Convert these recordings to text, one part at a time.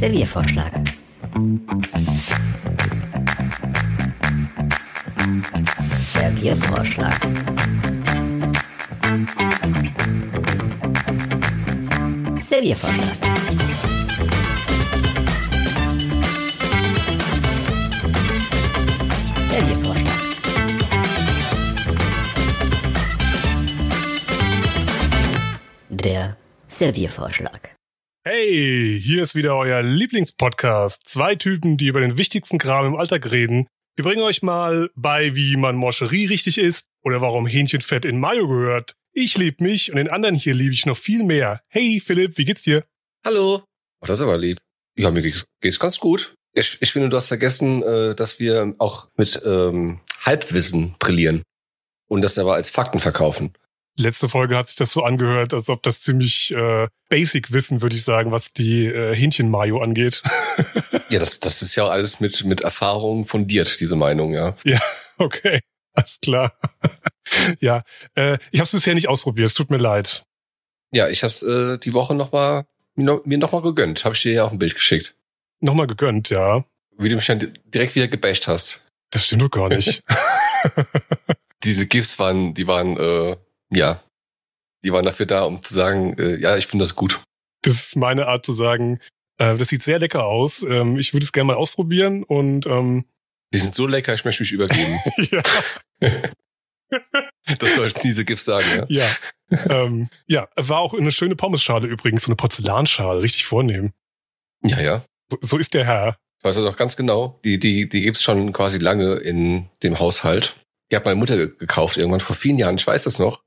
Serviervorschlag. Serviervorschlag. Serviervorschlag. Serviervorschlag. Der Serviervorschlag. Hey, hier ist wieder euer Lieblingspodcast. Zwei Typen, die über den wichtigsten Kram im Alltag reden. Wir bringen euch mal bei, wie man Moscherie richtig isst oder warum Hähnchenfett in Mayo gehört. Ich lieb mich und den anderen hier liebe ich noch viel mehr. Hey Philipp, wie geht's dir? Hallo. Ach, das ist aber lieb. Ja, mir geht's, geht's ganz gut. Ich, ich finde, du hast vergessen, äh, dass wir auch mit ähm, Halbwissen brillieren und das aber als Fakten verkaufen. Letzte Folge hat sich das so angehört, als ob das ziemlich äh, basic Wissen, würde ich sagen, was die äh, Hähnchen-Mayo angeht. Ja, das, das ist ja alles mit, mit Erfahrung fundiert, diese Meinung, ja. ja, okay, alles klar. ja, äh, ich habe es bisher nicht ausprobiert, es tut mir leid. Ja, ich hab's äh, die Woche noch mal, mir noch, mir noch mal gegönnt. Habe ich dir ja auch ein Bild geschickt. Nochmal gegönnt, ja. Wie du mich dann direkt wieder gebasht hast. Das stimmt doch gar nicht. Diese GIFs waren, die waren, äh, ja, die waren dafür da, um zu sagen, äh, ja, ich finde das gut. Das ist meine Art zu sagen, äh, das sieht sehr lecker aus. Ähm, ich würde es gerne mal ausprobieren und ähm, Die sind so lecker, ich möchte mich übergeben. ja, das sollten diese GIFs sagen, ja. ja. ähm, ja, war auch eine schöne Pommesschale übrigens, so eine Porzellanschale, richtig vornehm. Ja, ja. So, so ist der Herr. Weißt du doch ganz genau. Die, die, die gibt's schon quasi lange in dem Haushalt. Die hat meine Mutter ge- gekauft irgendwann vor vielen Jahren. Ich weiß das noch.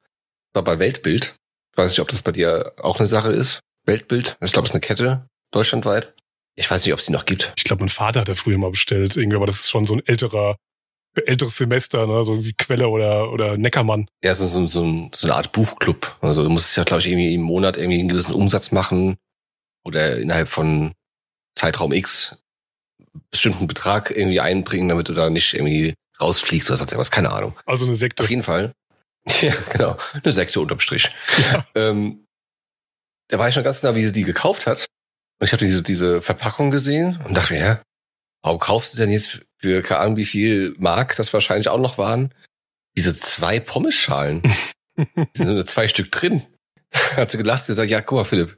War bei Weltbild. Ich weiß nicht, ob das bei dir auch eine Sache ist. Weltbild. Ich glaube, es ist eine Kette. Deutschlandweit. Ich weiß nicht, ob es die noch gibt. Ich glaube, mein Vater hat da früher mal bestellt, irgendwie, aber das ist schon so ein älterer, älteres Semester, ne? so wie Quelle oder, oder Neckermann. Ja, so, so, so, so eine Art Buchclub. Also du musst ja, glaube ich, irgendwie im Monat irgendwie einen gewissen Umsatz machen oder innerhalb von Zeitraum X bestimmten Betrag irgendwie einbringen, damit du da nicht irgendwie rausfliegst oder sonst irgendwas. Keine Ahnung. Also eine Sekte. Auf jeden Fall. Ja, genau. Eine Sekte unterm Strich. Ja. Ähm, da war ich schon ganz nah, wie sie die gekauft hat. Und ich habe diese, diese Verpackung gesehen und dachte mir, ja, warum kaufst du denn jetzt für keine Ahnung wie viel Mark, das wahrscheinlich auch noch waren, diese zwei Pommesschalen? da sind nur zwei Stück drin. Hat sie gelacht und gesagt, ja, guck mal, Philipp,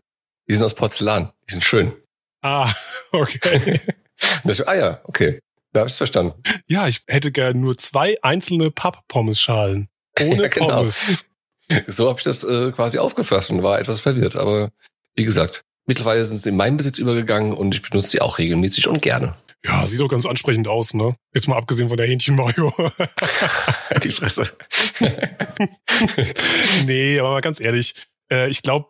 die sind aus Porzellan, die sind schön. Ah, okay. Ich, ah ja, okay. Da habe ich verstanden. ja, ich hätte gern nur zwei einzelne Papp-Pommes-Schalen. Ohne Ja, genau. Pommes. So habe ich das äh, quasi aufgefasst und war etwas verwirrt. Aber wie gesagt, mittlerweile sind sie in meinen Besitz übergegangen und ich benutze sie auch regelmäßig und gerne. Ja, sieht doch ganz ansprechend aus, ne? Jetzt mal abgesehen von der Hähnchenmayo. Die Fresse. nee, aber mal ganz ehrlich, äh, ich glaube,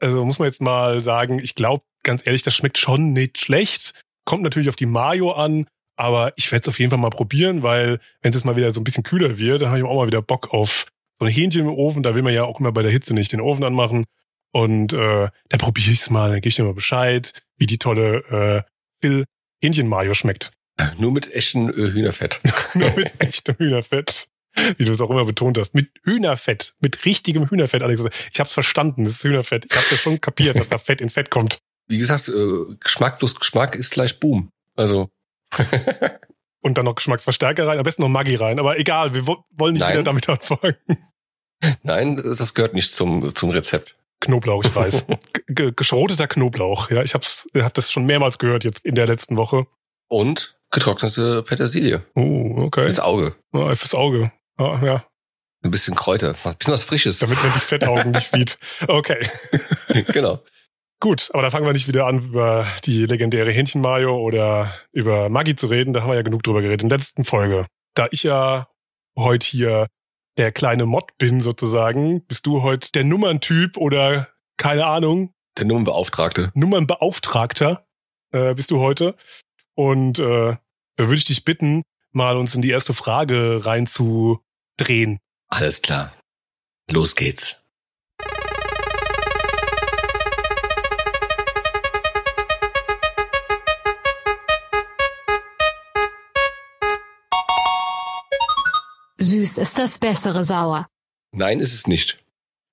also muss man jetzt mal sagen, ich glaube, ganz ehrlich, das schmeckt schon nicht schlecht. Kommt natürlich auf die Mayo an, aber ich werde es auf jeden Fall mal probieren, weil wenn es jetzt mal wieder so ein bisschen kühler wird, dann habe ich auch mal wieder Bock auf so ein Hähnchen im Ofen. Da will man ja auch immer bei der Hitze nicht den Ofen anmachen. Und äh, dann probiere ich es mal, dann gebe ich dir mal Bescheid, wie die tolle äh, Phil Hähnchen-Mayo schmeckt. Nur mit echtem äh, Hühnerfett. Nur mit echtem Hühnerfett. Wie du es auch immer betont hast. Mit Hühnerfett. Mit richtigem Hühnerfett, Alex. Ich hab's verstanden, das ist Hühnerfett. Ich habe das schon kapiert, dass da Fett in Fett kommt. Wie gesagt, äh, Geschmack plus Geschmack ist gleich Boom. Also Und dann noch Geschmacksverstärker rein, am besten noch Maggi rein. Aber egal, wir wo wollen nicht Nein. wieder damit anfangen. nein, das gehört nicht zum, zum Rezept. Knoblauch, ich weiß. G geschroteter Knoblauch. Ja, ich hab's, hab das schon mehrmals gehört jetzt in der letzten Woche. Und getrocknete Petersilie. Oh, okay. Fürs Auge. Ja, fürs Auge. Ah, ja, Ein bisschen Kräuter. Ein bisschen was Frisches. damit man die Fettaugen nicht sieht. Okay. genau. Gut, aber da fangen wir nicht wieder an, über die legendäre Hähnchenmayo oder über Maggi zu reden. Da haben wir ja genug drüber geredet in der letzten Folge. Da ich ja heute hier der kleine Mod bin sozusagen, bist du heute der Nummerntyp oder keine Ahnung, Der Nummernbeauftragte. Nummernbeauftragter äh, bist du heute. Und äh, da würde ich dich bitten, mal uns in die erste Frage reinzudrehen. Alles klar. Los geht's. Süß ist das bessere Sauer. Nein, ist es nicht.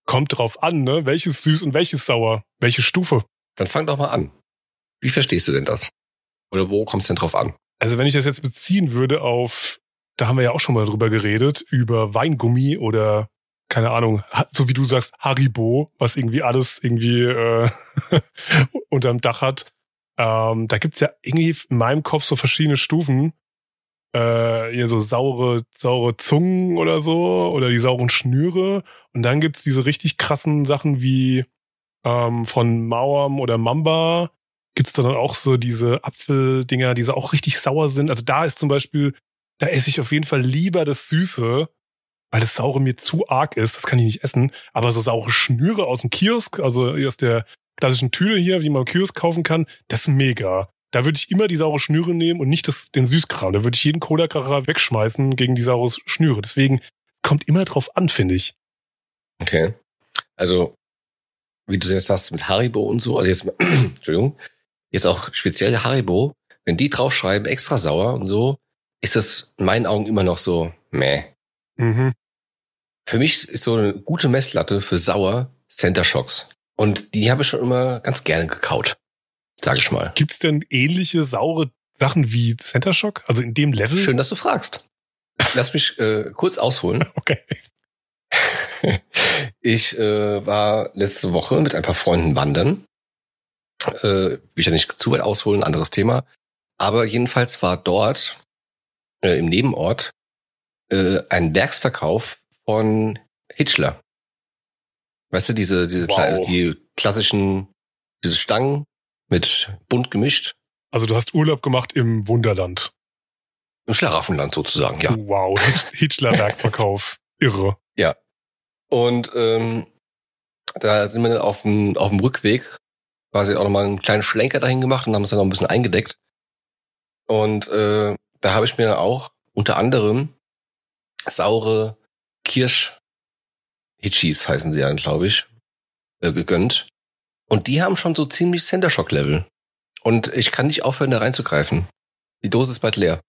Kommt drauf an, ne? Welches süß und welches sauer? Welche Stufe? Dann fang doch mal an. Wie verstehst du denn das? Oder wo kommst du denn drauf an? Also wenn ich das jetzt beziehen würde auf, da haben wir ja auch schon mal drüber geredet, über Weingummi oder keine Ahnung, so wie du sagst, Haribo, was irgendwie alles irgendwie äh, unterm Dach hat. Ähm, da gibt's ja irgendwie in meinem Kopf so verschiedene Stufen. Äh, hier so saure, saure Zungen oder so, oder die sauren Schnüre. Und dann gibt's diese richtig krassen Sachen wie ähm, von Mauam oder Mamba. Gibt's da dann auch so diese Apfeldinger, die so auch richtig sauer sind. Also da ist zum Beispiel, da esse ich auf jeden Fall lieber das Süße, weil das Saure mir zu arg ist. Das kann ich nicht essen. Aber so saure Schnüre aus dem Kiosk, also aus der klassischen Tüte hier, wie man im Kiosk kaufen kann, das ist mega. Da würde ich immer die saure Schnüre nehmen und nicht das, den Süßkram. Da würde ich jeden Cola-Kracher wegschmeißen gegen die saure Schnüre. Deswegen kommt immer drauf an, finde ich. Okay. Also, wie du jetzt sagst, mit Haribo und so, also jetzt, Entschuldigung, jetzt auch speziell Haribo, wenn die draufschreiben, extra sauer und so, ist das in meinen Augen immer noch so, meh. Mhm. Für mich ist so eine gute Messlatte für sauer Center Shocks. Und die habe ich schon immer ganz gerne gekaut. Sag ich mal. Gibt's denn ähnliche saure Sachen wie Center Shock? Also in dem Level? Schön, dass du fragst. Lass mich äh, kurz ausholen. Okay. Ich äh, war letzte Woche mit ein paar Freunden wandern. Äh, will ich ja nicht zu weit ausholen, anderes Thema. Aber jedenfalls war dort äh, im Nebenort äh, ein Werksverkauf von Hitchler. Weißt du, diese, diese Wow. Die klassischen, diese Stangen mit bunt gemischt. Also du hast Urlaub gemacht im Wunderland. Im Schlaraffenland sozusagen, ja. Wow, Hitchler-Werksverkauf. Irre. Und ähm, da sind wir dann auf dem, auf dem Rückweg quasi auch nochmal einen kleinen Schlenker dahin gemacht und haben uns dann noch ein bisschen eingedeckt. Und äh, da habe ich mir dann auch unter anderem saure Kirsch Hitchis heißen sie ja, glaube ich, äh, gegönnt. Und die haben schon so ziemlich Center Shock Level. Und ich kann nicht aufhören, da reinzugreifen. Die Dose ist bald leer.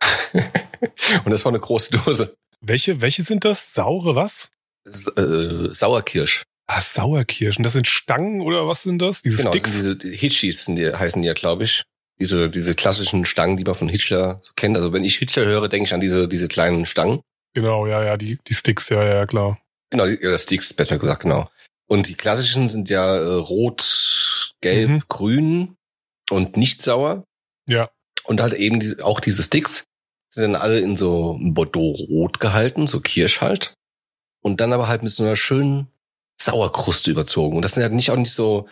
und das war eine große Dose. Welche, welche sind das? Saure was? S äh, Sauerkirsch. Ah, Sauerkirschen. Das sind Stangen oder was sind das? Diese Genau, Sticks? sind diese die Hitchis sind die, heißen die ja, glaube ich. Diese, diese klassischen Stangen, die man von Hitler so kennt. Also wenn ich Hitler höre, denke ich an diese, diese kleinen Stangen. Genau, ja, ja, die, die Sticks, ja, ja, klar. Genau, die, ja, Sticks, besser gesagt, genau. Und die klassischen sind ja äh, rot, gelb, Mhm. grün und nicht sauer. Ja. Und halt eben die, auch diese Sticks sind dann alle in so Bordeaux-Rot gehalten, so Kirsch halt. Und dann aber halt mit so einer schönen Sauerkruste überzogen. Und das sind ja nicht auch nicht so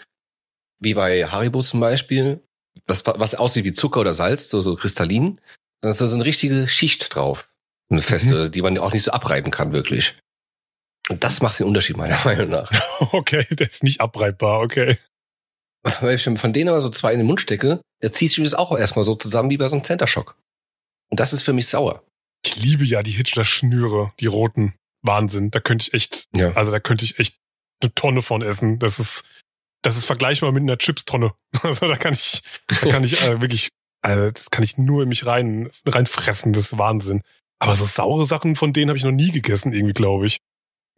wie bei Haribo zum Beispiel, was, was aussieht wie Zucker oder Salz, so, so kristallin. Sondern es ist so eine richtige Schicht drauf. Eine feste, die man auch nicht so abreiben kann, wirklich. Und das macht den Unterschied meiner Meinung nach. Okay, der ist nicht abreibbar, okay. Weil ich von denen aber so zwei in den Mund stecke, der zieht sich das auch erstmal so zusammen wie bei so einem Center Shock. Und das ist für mich sauer. Ich liebe ja die Hitchler-Schnüre, die roten. Wahnsinn. Da könnte ich echt, Ja. also da könnte ich echt eine Tonne von essen. Das ist, das ist vergleichbar mit einer Chips-Tonne. Also da kann ich, da kann ich äh, wirklich, also das kann ich nur in mich rein, reinfressen. Das ist Wahnsinn. Aber so saure Sachen von denen habe ich noch nie gegessen, irgendwie, glaube ich.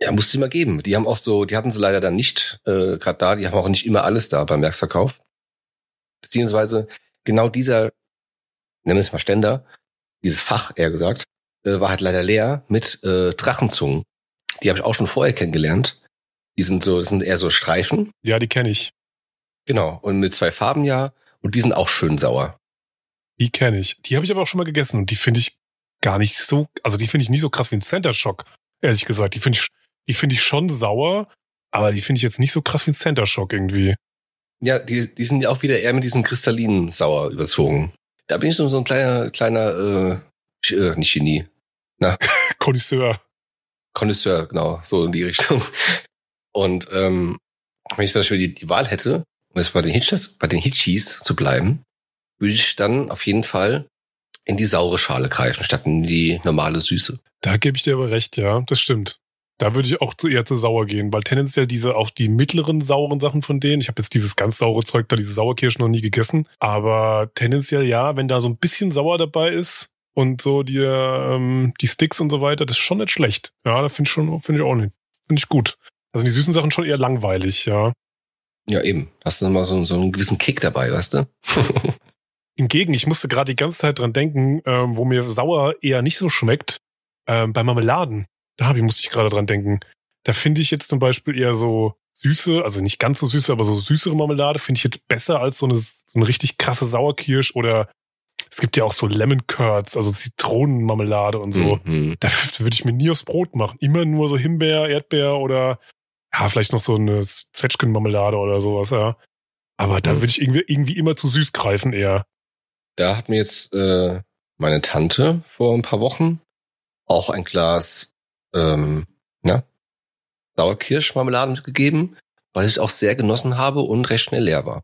Ja, musste die mal geben. Die haben auch so, die hatten sie leider dann nicht äh, gerade da, die haben auch nicht immer alles da beim Werksverkauf. Beziehungsweise genau dieser, nennen wir es mal Ständer, dieses Fach eher gesagt, äh, war halt leider leer mit äh, Drachenzungen. Die habe ich auch schon vorher kennengelernt. Die sind so, das sind eher so Streifen. Ja, die kenne ich. Genau. Und mit zwei Farben ja. Und die sind auch schön sauer. Die kenne ich. Die habe ich aber auch schon mal gegessen und die finde ich gar nicht so, also die finde ich nicht so krass wie ein Center Shock, ehrlich gesagt. Die finde ich, die finde ich schon sauer, aber die finde ich jetzt nicht so krass wie ein Center Shock irgendwie. Ja, die, die sind ja auch wieder eher mit diesem kristallinen Sauer überzogen. Da bin ich so, ein kleiner, kleiner, äh, äh, nicht Genie, Connoisseur. Connoisseur, genau, so in die Richtung. Und ähm, wenn ich zum Beispiel die, die Wahl hätte, um jetzt bei den Hitchers, bei den Hitchis zu bleiben, würde ich dann auf jeden Fall in die saure Schale greifen, statt in die normale Süße. Da gebe ich dir aber recht, ja, das stimmt. Da würde ich auch zu, eher zu sauer gehen, weil tendenziell diese auch die mittleren sauren Sachen von denen, ich habe jetzt dieses ganz saure Zeug da, diese Sauerkirsche noch nie gegessen, aber tendenziell ja, wenn da so ein bisschen sauer dabei ist und so die, ähm, die Sticks und so weiter, das ist schon nicht schlecht. Ja, da finde ich schon, finde ich auch nicht. Finde ich gut. Also die süßen Sachen schon eher langweilig, ja. Ja, eben. Hast du mal so, so einen gewissen Kick dabei, weißt du? Hingegen, ich musste gerade die ganze Zeit dran denken, ähm, wo mir sauer eher nicht so schmeckt, ähm, bei Marmeladen. Da hab ich, musste ich gerade dran denken. Da finde ich jetzt zum Beispiel eher so süße, also nicht ganz so süße, aber so süßere Marmelade finde ich jetzt besser als so eine, so eine richtig krasse Sauerkirsch oder es gibt ja auch so Lemon Curds, also Zitronenmarmelade und so. Mhm. Da würde ich mir nie aufs Brot machen. Immer nur so Himbeer, Erdbeer oder ja, vielleicht noch so eine Zwetschgenmarmelade oder sowas, ja. Aber da Mhm. würde ich irgendwie, irgendwie immer zu süß greifen eher. Da hat mir jetzt äh, meine Tante vor ein paar Wochen auch ein Glas ähm, na, Sauerkirschmarmelade mitgegeben, weil ich auch sehr genossen habe und recht schnell leer war.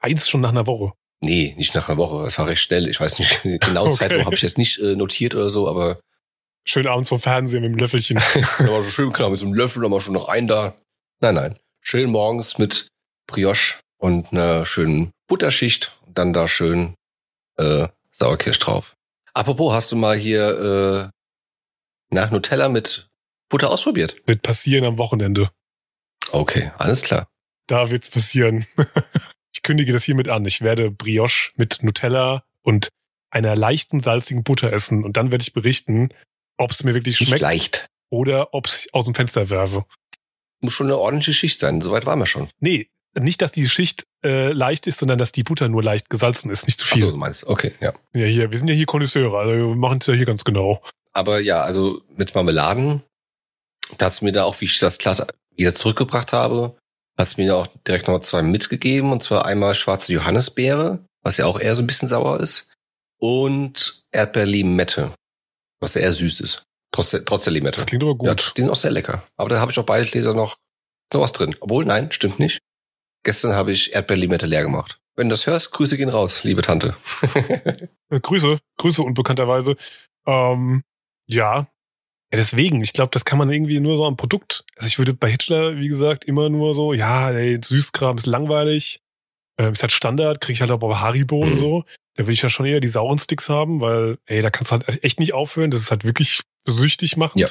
Eins schon nach einer Woche. Nee, nicht nach einer Woche. Es war recht schnell. Ich weiß nicht, genau Okay. Zeitraum habe ich jetzt nicht äh, notiert oder so, aber Schön abends vom Fernsehen mit dem Löffelchen. war so schön klar mit so einem Löffel, da war schon noch ein da. Nein, nein. Schön morgens mit Brioche und einer schönen Butterschicht und dann da schön äh, Sauerkirsch drauf. Apropos, hast du mal hier äh, nach Nutella mit Butter ausprobiert? Wird passieren am Wochenende. Okay, alles klar. Da wird's passieren. ich kündige das hiermit an. Ich werde Brioche mit Nutella und einer leichten salzigen Butter essen und dann werde ich berichten, ob es mir wirklich Nicht schmeckt leicht. oder ob ich aus dem Fenster werfe. Muss schon eine ordentliche Schicht sein. Soweit waren wir schon. Nee, nicht, dass die Schicht äh, leicht ist, sondern dass die Butter nur leicht gesalzen ist, nicht zu Ach viel. so, du meinst. Okay, ja. Ja, hier, wir sind ja hier Konnoisseure, also wir machen es ja hier ganz genau. Aber ja, also mit Marmeladen, da hat's mir da auch, wie ich das Glas wieder zurückgebracht habe, hat's mir da auch direkt noch zwei mitgegeben. Und zwar einmal schwarze Johannisbeere, was ja auch eher so ein bisschen sauer ist. Und Erdbeerlimette, was ja eher süß ist. Trotz der, trotz der Limette. Das klingt aber gut. Ja, die sind auch sehr lecker. Aber da habe ich auch beide Gläser noch, noch was drin. Obwohl, nein, stimmt nicht. Gestern habe ich Erdbeerlimette leer gemacht. Wenn du das hörst, Grüße gehen raus, liebe Tante. Äh, Grüße, Grüße unbekannterweise. Ähm, ja. ja. Deswegen, ich glaube, das kann man irgendwie nur so am Produkt. Also ich würde bei Hitler, wie gesagt, immer nur so, ja, ey, Süßkram ist langweilig. Ähm, ist halt Standard, kriege ich halt auch bei Haribo und Mhm. so. Da will ich ja schon eher die sauren Sticks haben, weil, ey, da kannst du halt echt nicht aufhören. Das ist halt wirklich süchtig machend.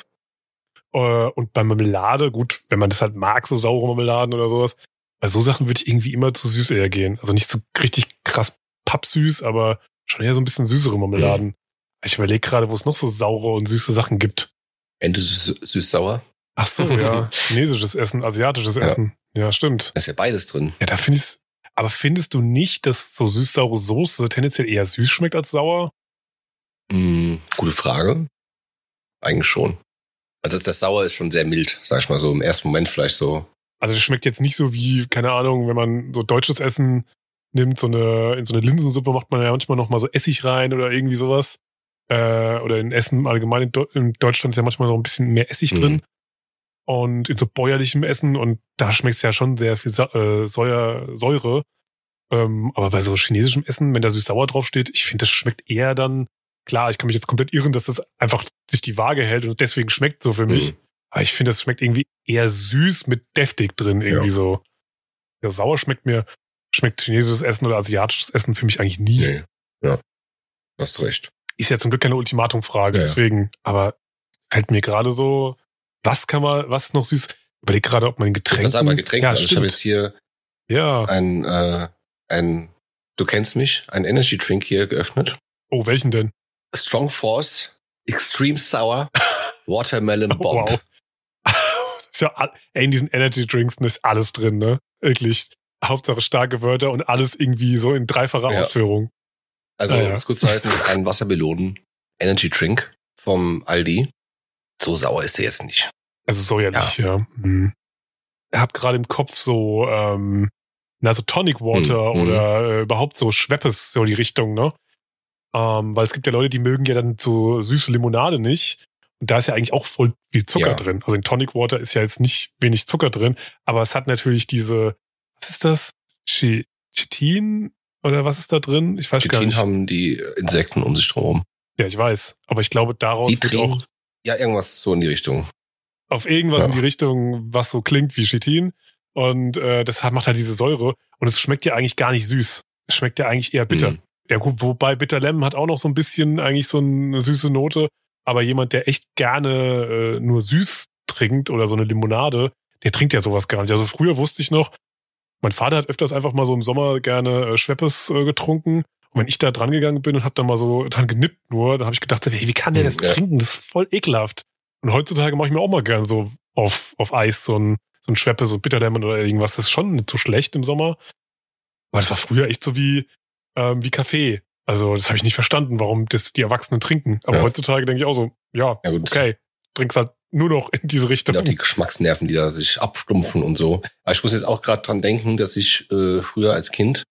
Äh, und bei Marmelade, gut, wenn man das halt mag, so saure Marmeladen oder sowas, bei so Sachen würde ich irgendwie immer zu süß eher gehen. Also nicht so richtig krass pappsüß, aber schon eher so ein bisschen süßere Marmeladen. Ich überlege gerade, wo es noch so saure und süße Sachen gibt. Ende süß- süß-sauer. Ach so, ja. Chinesisches Essen, asiatisches Ja. Essen. Ja, stimmt. Da ist ja beides drin. Ja, da finde ich's. Aber findest du nicht, dass so süß-saure Soße tendenziell eher süß schmeckt als sauer? Hm, gute Frage. Eigentlich schon. Also das Sauer ist schon sehr mild, sag ich mal so. Im ersten Moment vielleicht so. Also das schmeckt jetzt nicht so wie, keine Ahnung, wenn man so deutsches Essen nimmt, so eine, in so eine Linsensuppe macht man ja manchmal noch mal so Essig rein oder irgendwie sowas. Äh, oder in Essen allgemein in, in Deutschland ist ja manchmal noch ein bisschen mehr Essig Mhm. drin. Und in so bäuerlichem Essen und da schmeckt's ja schon sehr viel Sa äh, Säure, Säure. Ähm, aber bei so chinesischem Essen, wenn da süß-sauer draufsteht, ich finde, das schmeckt eher dann, klar, ich kann mich jetzt komplett irren, dass das einfach sich die Waage hält und deswegen schmeckt so für mich. Mhm. Aber ich finde, das schmeckt irgendwie eher süß mit deftig drin, irgendwie Ja. so. Ja, sauer schmeckt mir, schmeckt chinesisches Essen oder asiatisches Essen für mich eigentlich nie. Nee. Ja. Hast recht. Ist ja zum Glück keine Ultimatumfrage, Ja, deswegen. Aber fällt mir gerade so, was kann man, was ist noch süß? Überleg gerade, ob man Getränk. sagen, bei Getränken. Ja, also ich habe jetzt hier ja. ein, äh, ein, du kennst mich, ein Energy Drink hier geöffnet. Oh, welchen denn? Strong Force, Extreme Sour, Watermelon Bomb. Wow. Ist ja, ey, in diesen Energy Drinks ist alles drin, ne? Wirklich. Hauptsache starke Wörter und alles irgendwie so in dreifacher Ja. Ausführung. Also, Ja, ja. um es kurz zu halten, ein Wassermelonen Energy Drink vom Aldi. So sauer ist der jetzt nicht. Also säuerlich, ja. Hm. Ich hab gerade im Kopf so, ähm, na, so Tonic Water Mhm. oder äh, überhaupt so Schweppes, so die Richtung, ne? Ähm, weil es gibt ja Leute, die mögen ja dann so süße Limonade nicht. Und da ist ja eigentlich auch voll viel Zucker Ja. drin. Also in Tonic Water ist ja jetzt nicht wenig Zucker drin, aber es hat natürlich diese, was ist das? Chi- Chitin oder was ist da drin? Ich weiß gar Chitin nicht. haben die Insekten um sich drum. Ja, ich weiß. Aber ich glaube, daraus Die wird auch ja, irgendwas so in die Richtung. auf irgendwas Ja. in die Richtung, was so klingt wie Chitin. Und äh, das macht halt diese Säure. Und es schmeckt ja eigentlich gar nicht süß. Es schmeckt ja eigentlich eher bitter. Mhm. Ja, gut, wobei Bitter Lemon hat auch noch so ein bisschen eigentlich so eine süße Note. Aber jemand, der echt gerne äh, nur süß trinkt oder so eine Limonade, der trinkt ja sowas gar nicht. Also früher wusste ich noch, Mein Vater hat öfters einfach mal so im Sommer gerne äh, Schweppes äh, getrunken. Und wenn ich da dran gegangen bin und hab dann mal so dran genippt nur, dann habe ich gedacht, hey, wie kann der das Hm, ja. trinken? Das ist voll ekelhaft. Und heutzutage mache ich mir auch mal gerne so auf, auf Eis so ein, so ein Schweppe, so ein Bitterdämmen oder irgendwas. Das ist schon nicht so schlecht im Sommer. Aber das war früher echt so wie, ähm, wie Kaffee. Also das habe ich nicht verstanden, warum das die Erwachsenen trinken. Aber Ja. heutzutage denke ich auch so, ja, Ja okay, trinkst halt nur noch in diese Richtung. auch die Geschmacksnerven, die da sich abstumpfen und so. Aber ich muss jetzt auch gerade dran denken, dass ich äh, früher als Kind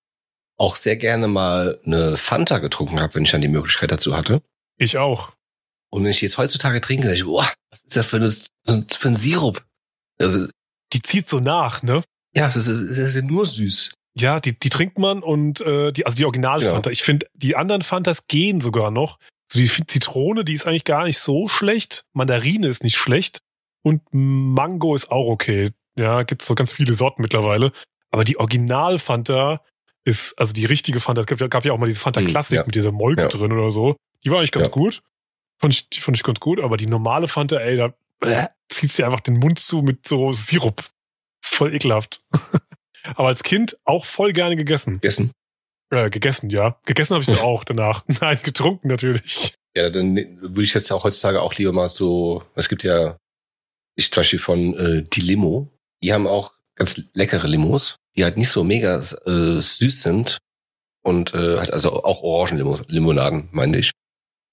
auch sehr gerne mal eine Fanta getrunken habe, wenn ich dann die Möglichkeit dazu hatte. Ich auch. Und wenn ich jetzt heutzutage trinke, sag ich, boah, was ist das für, eine, für ein Sirup? Also, Die zieht so nach, ne? ja, das ist, das ist ja nur süß. Ja, die, die trinkt man und äh, die, also die Original Ja. Fanta. Ich finde, die anderen Fantas gehen sogar noch. So die Zitrone, die ist eigentlich gar nicht so schlecht. Mandarine ist nicht schlecht. Und Mango ist auch okay. Ja, gibt's so ganz viele Sorten mittlerweile. Aber die Original Fanta ist, also die richtige Fanta, es gab ja, gab ja auch mal diese Fanta Hm, Classic ja. mit dieser Molke Ja. drin oder so. Die war eigentlich ganz Ja. gut. Fand ich, die fand ich ganz gut, aber die normale Fanta, ey, da äh, zieht sie einfach den Mund zu mit so Sirup. ist voll ekelhaft. aber als Kind auch voll gerne gegessen. Gegessen. Äh, gegessen, ja. Gegessen habe ich so auch danach. Nein, getrunken natürlich. Ja, dann ne- würde ich jetzt auch heutzutage auch lieber mal so, es gibt ja, ich zum Beispiel von äh, die Limo, die haben auch ganz leckere Limos, die halt nicht so mega äh, süß sind und äh, halt also auch Orangenlimonaden, meine ich,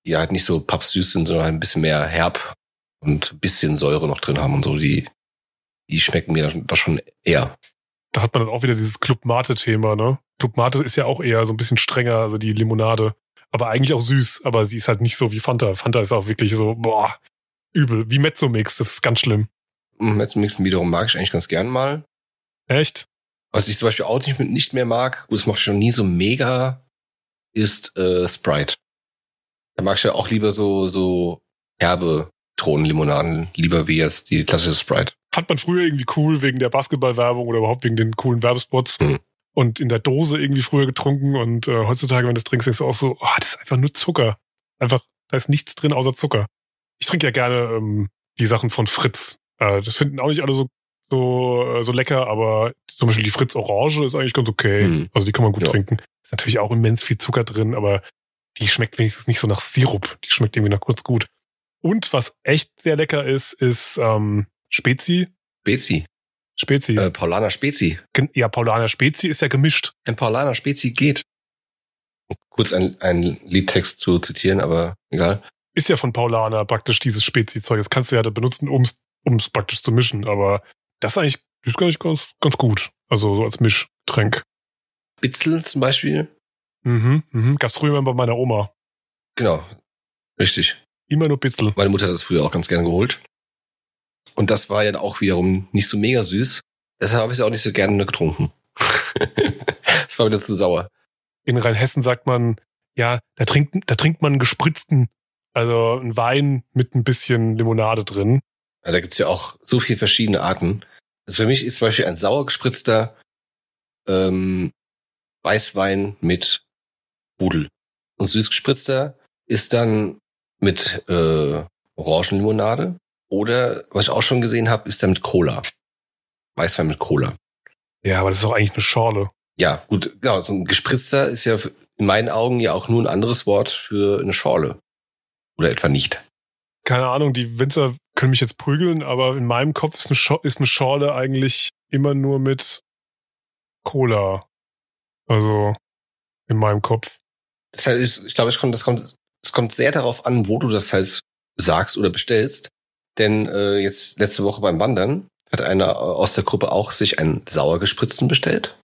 die halt nicht so pappsüß sind, sondern halt ein bisschen mehr herb und ein bisschen Säure noch drin haben und so, die, die schmecken mir da schon eher. Da hat man dann auch wieder dieses Club Mate-Thema, ne? Club Mate ist ja auch eher so ein bisschen strenger, also die Limonade. Aber eigentlich auch süß, aber sie ist halt nicht so wie Fanta. Fanta ist auch wirklich so, boah, übel. Wie Mezzomix, das ist ganz schlimm. Metzmixen wiederum mag ich eigentlich ganz gern mal. Echt? Was ich zum Beispiel auch nicht, nicht mehr mag, das mache ich schon nie so mega, ist äh, Sprite. Da mag ich ja auch lieber so, so herbe Zitronenlimonaden, lieber wie jetzt die klassische Sprite. Fand man früher irgendwie cool wegen der Basketballwerbung oder überhaupt wegen den coolen Werbespots. Hm. Und in der Dose irgendwie früher getrunken und äh, heutzutage, wenn du das trinkst, denkst du auch so, oh, das ist einfach nur Zucker. Einfach, da ist nichts drin außer Zucker. Ich trinke ja gerne ähm, die Sachen von Fritz. Äh, das finden auch nicht alle so so äh, so lecker, aber zum Beispiel die Fritz Orange ist eigentlich ganz okay. Hm. Also die kann man gut Ja. trinken. Ist natürlich auch immens viel Zucker drin, aber die schmeckt wenigstens nicht so nach Sirup. Die schmeckt irgendwie nach kurz gut. Und was echt sehr lecker ist, ist ähm, Spezi. Spezi. Spezi. Äh, Paulaner Spezi. Gen- Ja, Paulaner Spezi ist ja gemischt. Ein Paulaner Spezi geht. Kurz ein, ein Liedtext zu zitieren, aber egal. Ist ja von Paulaner praktisch dieses Spezi-Zeug. Das kannst du ja da benutzen, ums ums praktisch zu mischen. Aber das ist eigentlich, das ist gar nicht ganz, ganz gut. Also so als Mischgetränk. Bitzel zum Beispiel. Mhm, mhm. Gab's früher immer bei meiner Oma. Genau. Richtig. Immer nur Bitzel. Meine Mutter hat das früher auch ganz gerne geholt. Und das war ja auch wiederum nicht so mega süß. Deshalb habe ich es auch nicht so gerne getrunken. das war wieder zu sauer. In Rheinhessen sagt man, ja, da trinkt, da trinkt man einen gespritzten, also einen Wein mit ein bisschen Limonade drin. Ja, da gibt's ja auch so viele verschiedene Arten. Also für mich ist zum Beispiel ein sauer gespritzter ähm, Weißwein mit Rudel. Und süß gespritzter ist dann mit äh, Orangenlimonade. Oder, was ich auch schon gesehen habe, ist dann mit Cola. Weißwein mit Cola. Ja, aber das ist auch eigentlich eine Schorle. Ja, gut, genau. So ein gespritzter ist ja in meinen Augen ja auch nur ein anderes Wort für eine Schorle. Oder etwa nicht. Keine Ahnung, die Winzer können mich jetzt prügeln, aber in meinem Kopf ist eine, Schor ist eine Schorle eigentlich immer nur mit Cola. Also in meinem Kopf. Das heißt, ich glaube, es kommt, das kommt, es kommt sehr darauf an, wo du das halt sagst oder bestellst. Denn äh, jetzt letzte Woche beim Wandern hat einer äh, aus der Gruppe auch sich einen sauer gespritzten bestellt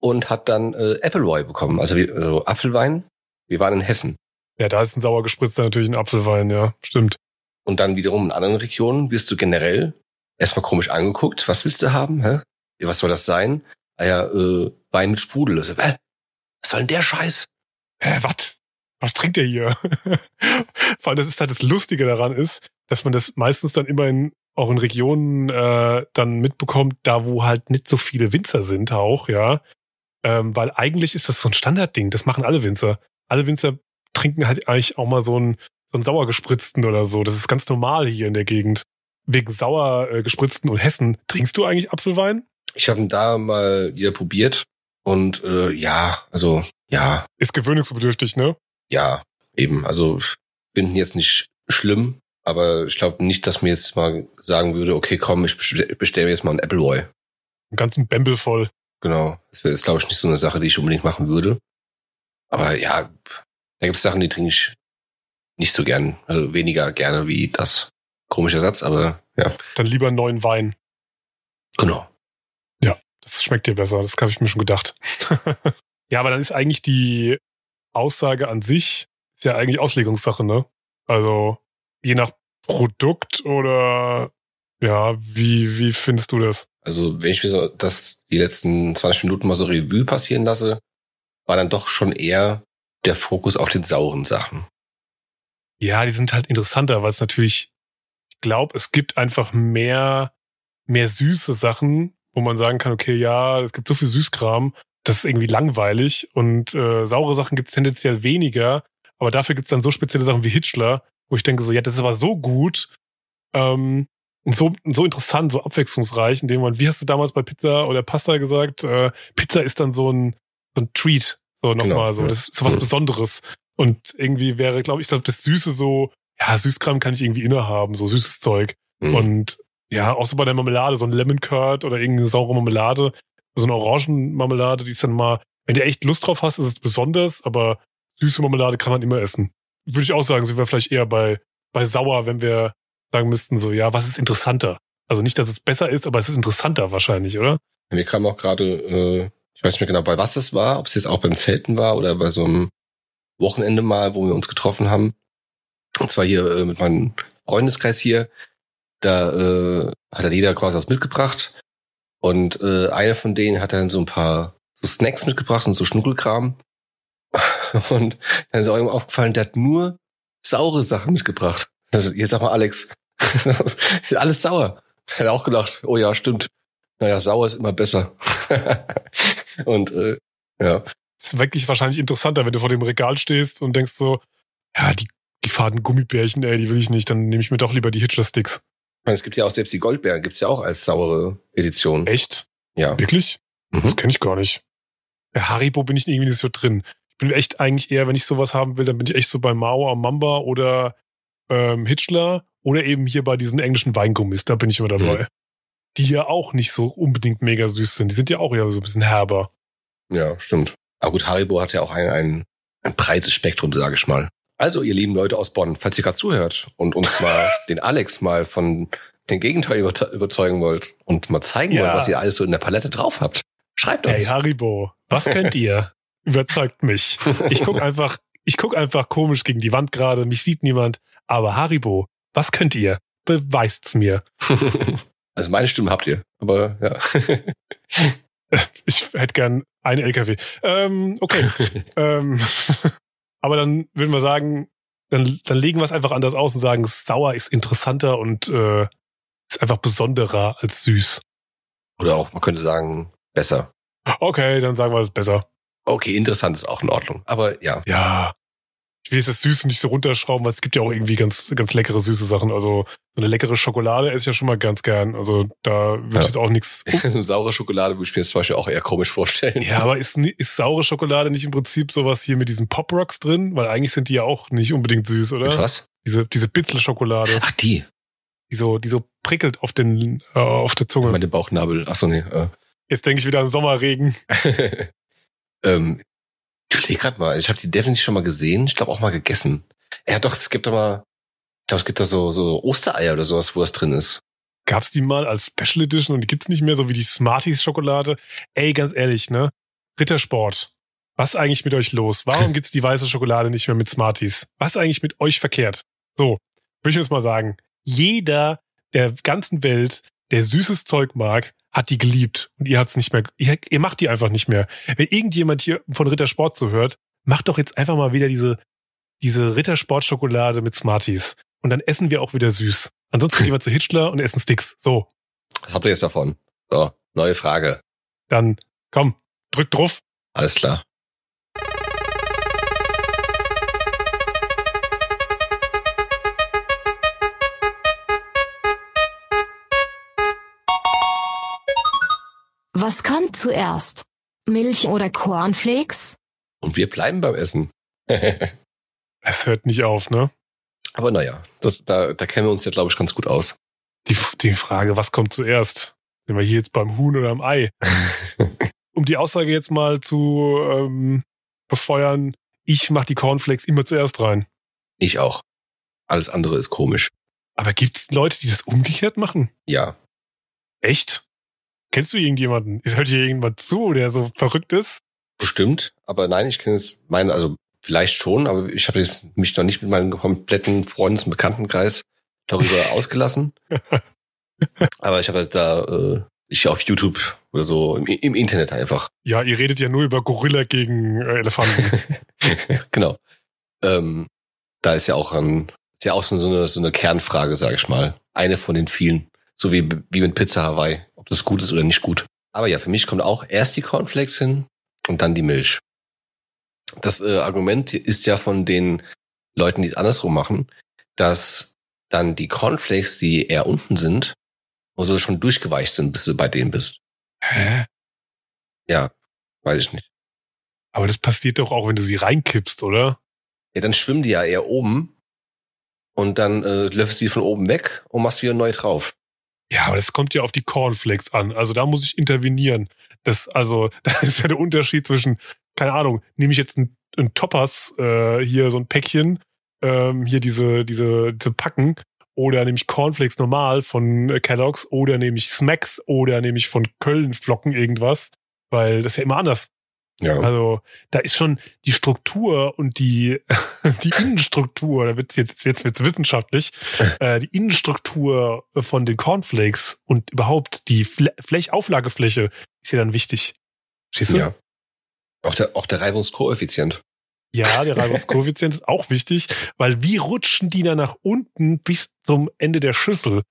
und hat dann äh, Appleboy bekommen, also, wie, also Apfelwein. Wir waren in Hessen. Ja, da ist ein sauer gespritzter natürlich ein Apfelwein, ja, stimmt. Und dann wiederum in anderen Regionen wirst du generell erstmal komisch angeguckt. Was willst du haben? Hä? Was soll das sein? Ah ja, äh, Wein mit Sprudel. Also, äh, was soll denn der Scheiß? Hä, was? Was trinkt der hier? Vor allem, das ist halt das Lustige daran ist, dass man das meistens dann immer in, auch in Regionen äh, dann mitbekommt, da wo halt nicht so viele Winzer sind auch, ja. Ähm, weil eigentlich ist das so ein Standardding, das machen alle Winzer. Alle Winzer trinken halt eigentlich auch mal so einen, so einen sauer gespritzten oder so. Das ist ganz normal hier in der Gegend. Wegen sauer äh, gespritzten und Hessen. Trinkst du eigentlich Apfelwein? Ich habe ihn da mal wieder probiert und äh, ja, also ja, Ist gewöhnungsbedürftig, ne? Ja, eben. Also finden jetzt nicht schlimm, aber ich glaube nicht, dass mir jetzt mal sagen würde, okay, komm, ich bestelle bestell mir jetzt mal einen Appleboy. Einen ganzen Bämbel voll. Genau. Das wäre jetzt, glaube ich, nicht so eine Sache, die ich unbedingt machen würde. Aber ja, da gibt es Sachen, die trinke ich nicht so gern. Also weniger gerne wie das. Komischer Satz, aber ja, Dann lieber einen neuen Wein. genau. Das schmeckt dir besser, das habe ich mir schon gedacht. ja, aber dann ist eigentlich die Aussage an sich ist ja eigentlich Auslegungssache, ne? Also je nach Produkt oder ja, wie, wie findest du das? Also wenn ich mir so das die letzten 20 Minuten mal so Revue passieren lasse, war dann doch schon eher der Fokus auf den sauren Sachen. Ja, die sind halt interessanter, weil es natürlich, ich glaube, es gibt einfach mehr, mehr süße Sachen, wo man sagen kann, okay, ja, es gibt so viel Süßkram, das ist irgendwie langweilig und äh, saure Sachen gibt es tendenziell weniger, aber dafür gibt es dann so spezielle Sachen wie Hitchler, wo ich denke so, ja, das ist aber so gut ähm, und so, so interessant, so abwechslungsreich, indem man, wie hast du damals bei Pizza oder Pasta gesagt, äh, Pizza ist dann so ein, so ein Treat, so nochmal Genau, so, ja. das ist so was Mhm. Besonderes und irgendwie wäre, glaube ich, glaub, das Süße so, ja, Süßkram kann ich irgendwie innehaben, so süßes Zeug. Mhm. Und ja, auch so bei der Marmelade, so ein Lemon Curd oder irgendeine saure Marmelade, so eine Orangenmarmelade, die ist dann mal, wenn du echt Lust drauf hast, ist es besonders, aber süße Marmelade kann man immer essen. Würde ich auch sagen, sind wir vielleicht eher bei, bei sauer, wenn wir sagen müssten, so, ja, was ist interessanter? Also nicht, dass es besser ist, aber es ist interessanter wahrscheinlich, oder? Mir kam auch gerade, äh, ich weiß nicht mehr genau, bei was das war, ob es jetzt auch beim Zelten war oder bei so einem Wochenende mal, wo wir uns getroffen haben. Und zwar hier äh, mit meinem Freundeskreis hier. Da äh, hat er jeder quasi was mitgebracht. Und äh, einer von denen hat dann so ein paar so Snacks mitgebracht und so Schnuckelkram. Und dann ist auch ihm aufgefallen, der hat nur saure Sachen mitgebracht. Also, jetzt sag mal, Alex, ist alles sauer. Hat er auch gedacht, oh ja, stimmt. Naja, sauer ist immer besser. und äh, ja, ist wirklich wahrscheinlich interessanter, wenn du vor dem Regal stehst und denkst so, ja, die, die faden Gummibärchen, ey, die will ich nicht, dann nehme ich mir doch lieber die Hitchler-Sticks. Ich meine, es gibt ja auch selbst die Goldbeeren, gibt's ja auch als saure Edition. Echt? Ja. Wirklich? Mhm. Das kenne ich gar nicht. Bei Haribo bin ich irgendwie nicht so drin. Ich bin echt eigentlich eher, wenn ich sowas haben will, dann bin ich echt so bei Mao am Mamba oder ähm, Hitchler oder eben hier bei diesen englischen Weingummis, da bin ich immer dabei. Mhm. Die ja auch nicht so unbedingt mega süß sind. Die sind ja auch eher so ein bisschen herber. Ja, stimmt. Aber gut, Haribo hat ja auch ein, ein, ein breites Spektrum, sage ich mal. Also, ihr lieben Leute aus Bonn, falls ihr gerade zuhört und uns mal den Alex mal von dem Gegenteil überze- überzeugen wollt und mal zeigen Ja. wollt, was ihr alles so in der Palette drauf habt, schreibt uns. Hey Haribo, was könnt ihr? Überzeugt mich. Ich guck einfach, ich guck einfach komisch gegen die Wand gerade, mich sieht niemand. Aber Haribo, was könnt ihr? Beweist's mir. also meine Stimme habt ihr, aber ja. Ich hätte gern einen LKW. Ähm, okay. ähm, aber dann würden wir sagen, dann, dann legen wir es einfach anders aus und sagen, sauer ist interessanter und äh, ist einfach besonderer als süß. Oder auch, man könnte sagen, besser. Okay, dann sagen wir es besser. Okay, interessant ist auch in Ordnung. Aber ja, Ja. Ich will jetzt das Süße nicht so runterschrauben, weil es gibt ja auch irgendwie ganz, ganz leckere süße Sachen. Also so eine leckere Schokolade esse ich ja schon mal ganz gern. Also da würde Ja. ich jetzt auch nichts. eine saure Schokolade würde ich mir jetzt zum Beispiel auch eher komisch vorstellen. Ja, aber ist, ist saure Schokolade nicht im Prinzip sowas hier mit diesen Pop Rocks drin? Weil eigentlich sind die ja auch nicht unbedingt süß, oder? Mit was? Diese, diese Bitzel-Schokolade, Ach, die. die so, die so prickelt auf den, äh, auf der Zunge. Meine Bauchnabel. Ach so, nee. Äh. Jetzt denke ich wieder an Sommerregen. ähm, ich überlege gerade mal. Ich habe die definitiv schon mal gesehen. Ich glaube auch mal gegessen. Ja, doch, es gibt aber, ich glaube, es gibt da so, so Ostereier oder sowas, wo das drin ist. Gab's die mal als Special Edition und die gibt's nicht mehr, so wie die Smarties-Schokolade? Ey, ganz ehrlich, ne? Rittersport. Was ist eigentlich mit euch los? Warum gibt's die weiße Schokolade nicht mehr mit Smarties? Was ist eigentlich mit euch verkehrt? So, will ich jetzt mal sagen. Jeder der ganzen Welt, der süßes Zeug mag, hat die geliebt. Und ihr habt's nicht mehr, ihr, ihr macht die einfach nicht mehr. Wenn irgendjemand hier von Rittersport zuhört, macht doch jetzt einfach mal wieder diese, diese Rittersport-Schokolade mit Smarties. Und dann essen wir auch wieder süß. Ansonsten gehen wir zu Hitchler und essen Sticks. So, Was habt ihr jetzt davon? So, neue Frage. dann komm, drück drauf. Alles klar. Was kommt zuerst? Milch oder Cornflakes? Und wir bleiben beim Essen. Es hört nicht auf, ne? Aber naja, das, da, da kennen wir uns ja, glaube ich, ganz gut aus. Die, die Frage, was kommt zuerst? Sind wir hier jetzt beim Huhn oder am Ei? um die Aussage jetzt mal zu ähm, befeuern, ich mache die Cornflakes immer zuerst rein. Ich auch. Alles andere ist komisch. Aber gibt es Leute, die das umgekehrt machen? Ja. Echt? Kennst du irgendjemanden? Hört hier irgendjemand zu, der so verrückt ist? Bestimmt, aber nein, ich kenne es, meine, also vielleicht schon, aber ich habe jetzt mich noch nicht mit meinem kompletten Freundes- und Bekanntenkreis darüber ausgelassen. aber ich habe halt da äh, ich auf YouTube oder so im, im Internet einfach. Ja, ihr redet ja nur über Gorilla gegen äh, Elefanten. genau. Ähm, da ist ja auch ein, ist ja auch so eine, so eine Kernfrage, sage ich mal. Eine von den vielen. So wie, wie mit Pizza Hawaii, ob das gut ist oder nicht gut. Aber ja, für mich kommt auch erst die Cornflakes hin und dann die Milch. Das äh, Argument ist ja von den Leuten, die es andersrum machen, dass dann die Cornflakes, die eher unten sind, also schon durchgeweicht sind, bis du bei denen bist. Hä? Ja, weiß ich nicht. Aber das passiert doch auch, wenn du sie reinkippst, oder? Ja, dann schwimmen die ja eher oben und dann äh, löffelst du sie von oben weg und machst wieder neu drauf. Ja, aber das kommt ja auf die Cornflakes an. Also da muss ich intervenieren. Das, also, das ist ja der Unterschied zwischen, keine Ahnung, nehme ich jetzt ein, ein Toppers, äh, hier so ein Päckchen, ähm, hier diese, diese, diese Packen, oder nehme ich Cornflakes normal von äh, Kellogg's, oder nehme ich Smacks, oder nehme ich von Köln Flocken irgendwas, weil das ist ja immer anders. Ja. Also da ist schon die Struktur und die die Innenstruktur, da wird jetzt jetzt wird's wissenschaftlich, äh, die Innenstruktur von den Cornflakes und überhaupt die Fl Flech Auflagefläche ist ja dann wichtig. Verstehst du? ja. Auch der, auch der Reibungskoeffizient. Ja, der Reibungskoeffizient ist auch wichtig, weil wie rutschen die dann nach unten bis zum Ende der Schüssel?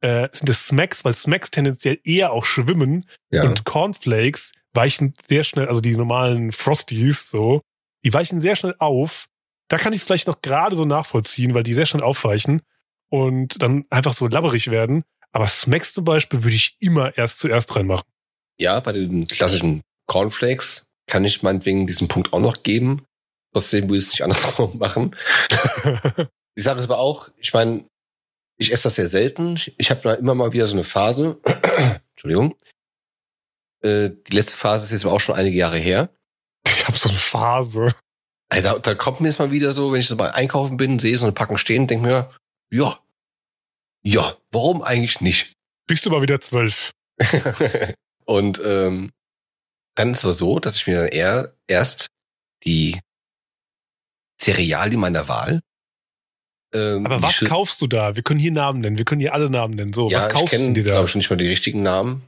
Äh, sind das Smacks, weil Smacks tendenziell eher auch schwimmen Ja. und Cornflakes weichen sehr schnell, also die normalen Frosties so, die weichen sehr schnell auf. Da kann ich es vielleicht noch gerade so nachvollziehen, weil die sehr schnell aufweichen und dann einfach so labberig werden. Aber Smacks zum Beispiel würde ich immer erst zuerst reinmachen. ja, bei den klassischen Cornflakes kann ich meinetwegen diesen Punkt auch noch geben. Trotzdem würde ich es nicht andersrum machen. Die Sache ist aber auch, ich meine, ich esse das sehr selten. Ich habe da immer mal wieder so eine Phase. Entschuldigung. Äh, die letzte Phase ist jetzt aber auch schon einige Jahre her. Ich habe so eine Phase. Ey, Da, kommt mir jetzt mal wieder so, wenn ich so bei Einkaufen bin, sehe so eine Packung stehen, denke mir, ja, ja, warum eigentlich nicht? Bist du mal wieder zwölf? und ähm, dann ist es aber so, dass ich mir dann eher erst die Cerealien meiner Wahl. Ähm, Aber was kaufst du da? Wir können hier Namen nennen. Wir können hier alle Namen nennen. So, ja, was ich kaufst du dir da? glaube ich, nicht mal die richtigen Namen.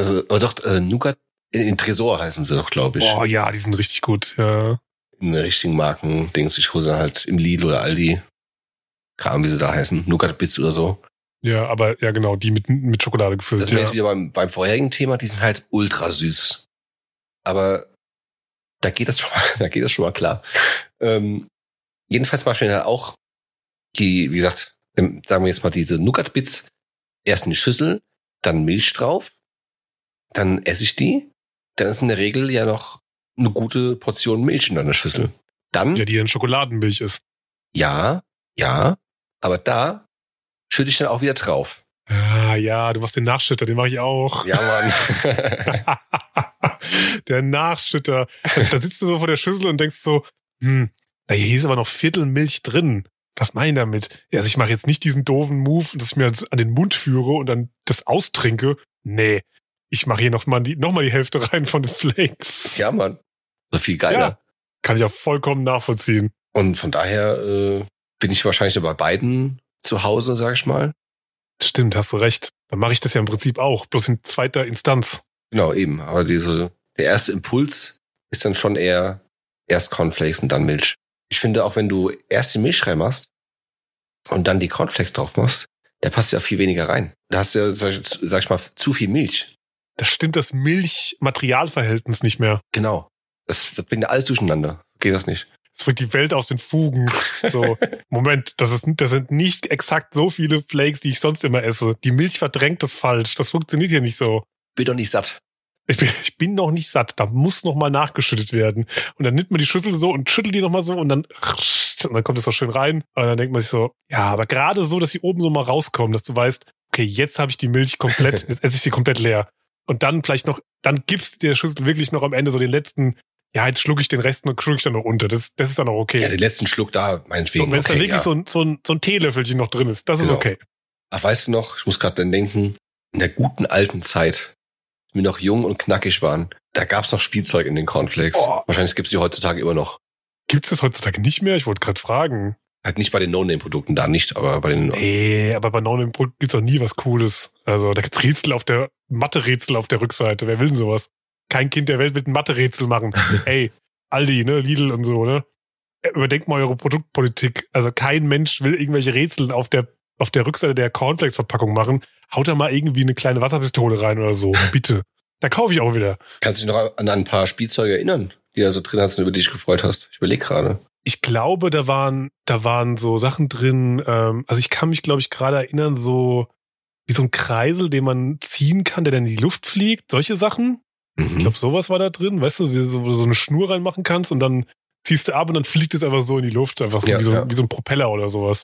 Also, aber doch, äh, Nougat in, in Tresor heißen sie doch, glaube ich. Oh ja, die sind richtig gut. Ja. In den richtigen Marken, Dings, ich hole sie halt im Lidl oder Aldi. Kram, wie sie da heißen. Nougat Bits oder so. ja, aber ja genau, die mit, mit Schokolade gefüllt. Das ja. jetzt wieder beim, beim vorherigen Thema, die sind halt ultra süß. Aber da geht das schon mal, da geht das schon mal klar. Ähm, jedenfalls mache ich mir da auch die, wie gesagt, ähm, sagen wir jetzt mal diese Nougat-Bits, erst in die Schüssel, dann Milch drauf, dann esse ich die, dann ist in der Regel ja noch eine gute Portion Milch in deiner Schüssel. Dann, ja, die dann Schokoladenmilch ist. ja, ja, aber da schütte ich dann auch wieder drauf. Ah, ja, du machst den Nachschütter, den mache ich auch. Ja, Mann. der Nachschütter. Da sitzt du so vor der Schüssel und denkst so, hm, na, hier ist aber noch Viertel Milch drin. Was meine ich damit? Ja, also ich mache jetzt nicht diesen doofen Move, dass ich mir an den Mund führe und dann das austrinke. Nee, ich mache hier noch mal, die, noch mal die Hälfte rein von den Flakes. ja, Mann. So viel geiler. Ja. Kann ich auch vollkommen nachvollziehen. Und von daher äh, bin ich wahrscheinlich bei beiden zu Hause, sag ich mal. Stimmt, hast du recht. Dann mache ich das ja im Prinzip auch, bloß in zweiter Instanz. Genau, eben. Aber diese, der erste Impuls ist dann schon eher erst Cornflakes und dann Milch. Ich finde, auch wenn du erst die Milch reinmachst und dann die Cornflakes drauf machst, da passt ja viel weniger rein. Da hast du ja, sag ich mal, zu viel Milch. Da stimmt das Milch-Materialverhältnis nicht mehr. Genau. Das, das bringt ja alles durcheinander. Geht das nicht? Das bringt die Welt aus den Fugen. So, Moment, das, ist, das sind nicht exakt so viele Flakes, die ich sonst immer esse. Die Milch verdrängt das falsch. Das funktioniert hier nicht so. Bin doch nicht satt. Ich bin, ich bin noch nicht satt. Da muss noch mal nachgeschüttet werden. Und dann nimmt man die Schüssel so und schüttelt die noch mal so und dann, und dann kommt es so schön rein. Und dann denkt man sich so, ja, aber gerade so, dass sie oben so mal rauskommen, dass du weißt, okay, jetzt habe ich die Milch komplett, jetzt esse ich sie komplett leer. Und dann vielleicht noch, dann gibst der Schüssel wirklich noch am Ende so den letzten, ja, jetzt schluck ich den Rest und schluck ich dann noch unter. Das, das ist dann auch okay. Ja, den letzten Schluck da, meinetwegen. und wenn es okay, dann wirklich ja. so, ein, so, ein, so ein Teelöffelchen noch drin ist, das ist Genau. okay. Ach, weißt du noch, ich muss gerade dann denken, in der guten alten Zeit, als wir noch jung und knackig waren, da gab's noch Spielzeug in den Cornflakes. Oh. Wahrscheinlich gibt's die heutzutage immer noch. Gibt es das heutzutage nicht mehr? Ich wollte gerade fragen. Halt nicht bei den No-Name-Produkten, da nicht, aber bei den... Nee, aber bei Nonnen gibt's auch nie was Cooles. Also da gibt's Rätsel auf der, Mathe-Rätsel auf der Rückseite. Wer will denn sowas? Kein Kind der Welt wird ein Mathe-Rätsel machen. Ey, Aldi, ne, Lidl und so, ne? Überdenkt mal eure Produktpolitik. Also kein Mensch will irgendwelche Rätsel auf der, auf der Rückseite der Cornflakes-Verpackung machen. Haut da mal irgendwie eine kleine Wasserpistole rein oder so. Bitte. Da kaufe ich auch wieder. Kannst du dich noch an ein paar Spielzeuge erinnern, die da so drin hast und über die dich gefreut hast? Ich überlege gerade. Ich glaube, da waren, da waren so Sachen drin, ähm, also ich kann mich, glaube ich, gerade erinnern, so wie so ein Kreisel, den man ziehen kann, der dann in die Luft fliegt, solche Sachen. Ich Mhm. glaube, sowas war da drin, weißt du, so, wo du so eine Schnur reinmachen kannst und dann ziehst du ab und dann fliegt es einfach so in die Luft, einfach so, Ja, wie, so ja. wie so ein Propeller oder sowas.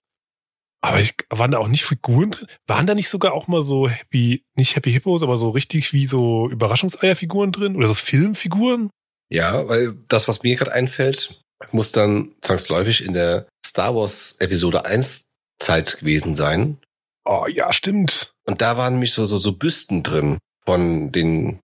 Aber ich, waren da auch nicht Figuren drin? Waren da nicht sogar auch mal so Happy, nicht Happy Hippos, aber so richtig wie so Überraschungseierfiguren drin oder so Filmfiguren? Ja, weil das, was mir gerade einfällt, muss dann zwangsläufig in der Star Wars Episode 1 Zeit gewesen sein. Oh ja, stimmt. Und da waren nämlich so, so, so Büsten drin von den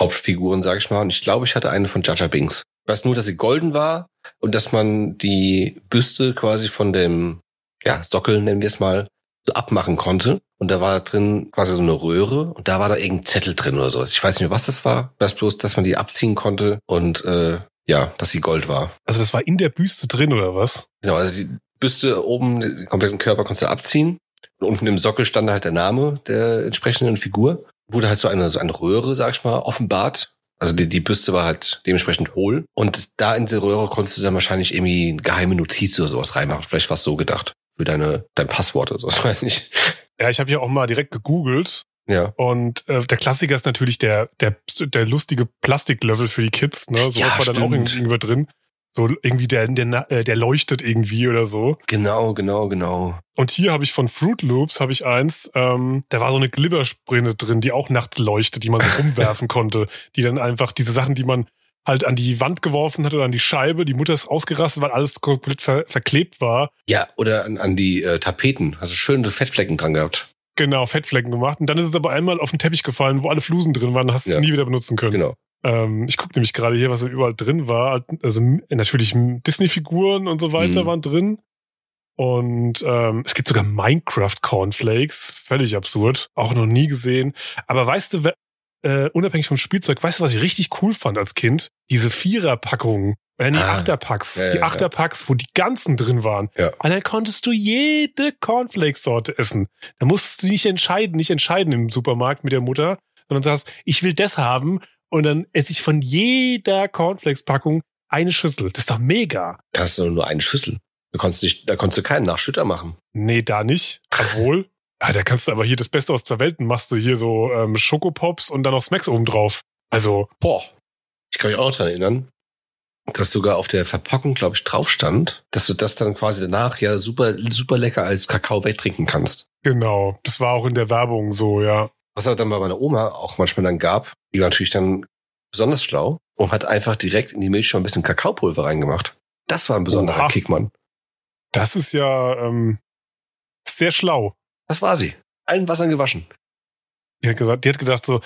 Hauptfiguren, sag ich mal. Und ich glaube, ich hatte eine von Jaja Binks. Ich weiß nur, dass sie golden war und dass man die Büste quasi von dem, ja, Sockel, nennen wir es mal, so abmachen konnte. Und da war drin quasi so eine Röhre und da war da irgendein Zettel drin oder sowas. Ich weiß nicht mehr, was das war. Das bloß, dass man die abziehen konnte und äh, ja, dass sie Gold war. Also das war in der Büste drin oder was? Genau, also die Büste oben, den kompletten Körper konntest du abziehen. Und unten im Sockel stand halt der Name der entsprechenden Figur. Wurde halt so eine, so eine Röhre, sag ich mal, offenbart. Also die, die Büste war halt dementsprechend hohl. Und da in der Röhre konntest du dann wahrscheinlich irgendwie eine geheime Notiz oder sowas reinmachen. Vielleicht war es so gedacht. Für deine, dein Passwort oder sowas, weiß nicht. Ja, ich habe ja auch mal direkt gegoogelt Ja. und äh, der Klassiker ist natürlich der der der lustige Plastiklöffel für die Kids, ne? Sowas Ja, war dann auch stimmt. irgendwie drin. So irgendwie der der äh, der leuchtet irgendwie oder so. Genau, genau, genau. Und hier habe ich von Fruit Loops habe ich eins, ähm, da war so eine Glibbersprinne drin, die auch nachts leuchtet, die man so rumwerfen konnte, die dann einfach diese Sachen, die man halt an die Wand geworfen hat oder an die Scheibe, die Mutter ist ausgerastet, weil alles komplett ver verklebt war. Ja, oder an, an die äh, Tapeten. Also schöne Fettflecken dran gehabt. Genau, Fettflecken gemacht. Und dann ist es aber einmal auf den Teppich gefallen, wo alle Flusen drin waren, hast du Ja. es nie wieder benutzen können. Genau. Ähm, ich gucke nämlich gerade hier, was da überall drin war. Also natürlich Disney-Figuren und so weiter Mhm. waren drin. Und ähm, es gibt sogar Minecraft Cornflakes, völlig absurd, auch noch nie gesehen. Aber weißt du, äh, unabhängig vom Spielzeug, weißt du, was ich richtig cool fand als Kind? Diese Viererpackungen, äh, die Ah. Achterpacks, Ja, die ja, ja. Achterpacks, wo die ganzen drin waren. Ja. Und dann konntest du jede Cornflakes-Sorte essen. Da musst du nicht entscheiden, nicht entscheiden im Supermarkt mit der Mutter, sondern sagst, ich will das haben und dann esse ich von jeder Cornflakes-Packung eine Schüssel. Das ist doch mega. Da hast du nur eine Schüssel. Da konntest du, nicht, da konntest du keinen Nachschütter machen. Nee, da nicht. Obwohl, ah, da kannst du aber hier das Beste aus der Welt machst du hier so ähm, Schokopops und dann noch Smacks oben drauf. Also, Boah. Ich kann mich auch dran erinnern, dass sogar auf der Verpackung, glaube ich, drauf stand, dass du das dann quasi danach ja super, super lecker als Kakao wegtrinken kannst. genau. Das war auch in der Werbung so, ja. Was er dann bei meiner Oma auch manchmal dann gab, die war natürlich dann besonders schlau und hat einfach direkt in die Milch schon ein bisschen Kakaopulver reingemacht. Das war ein besonderer Oha. Kick, Mann. Das ist ja ähm, sehr schlau. Das war sie. Allen Wassern gewaschen. Die hat gesagt, die hat gedacht so,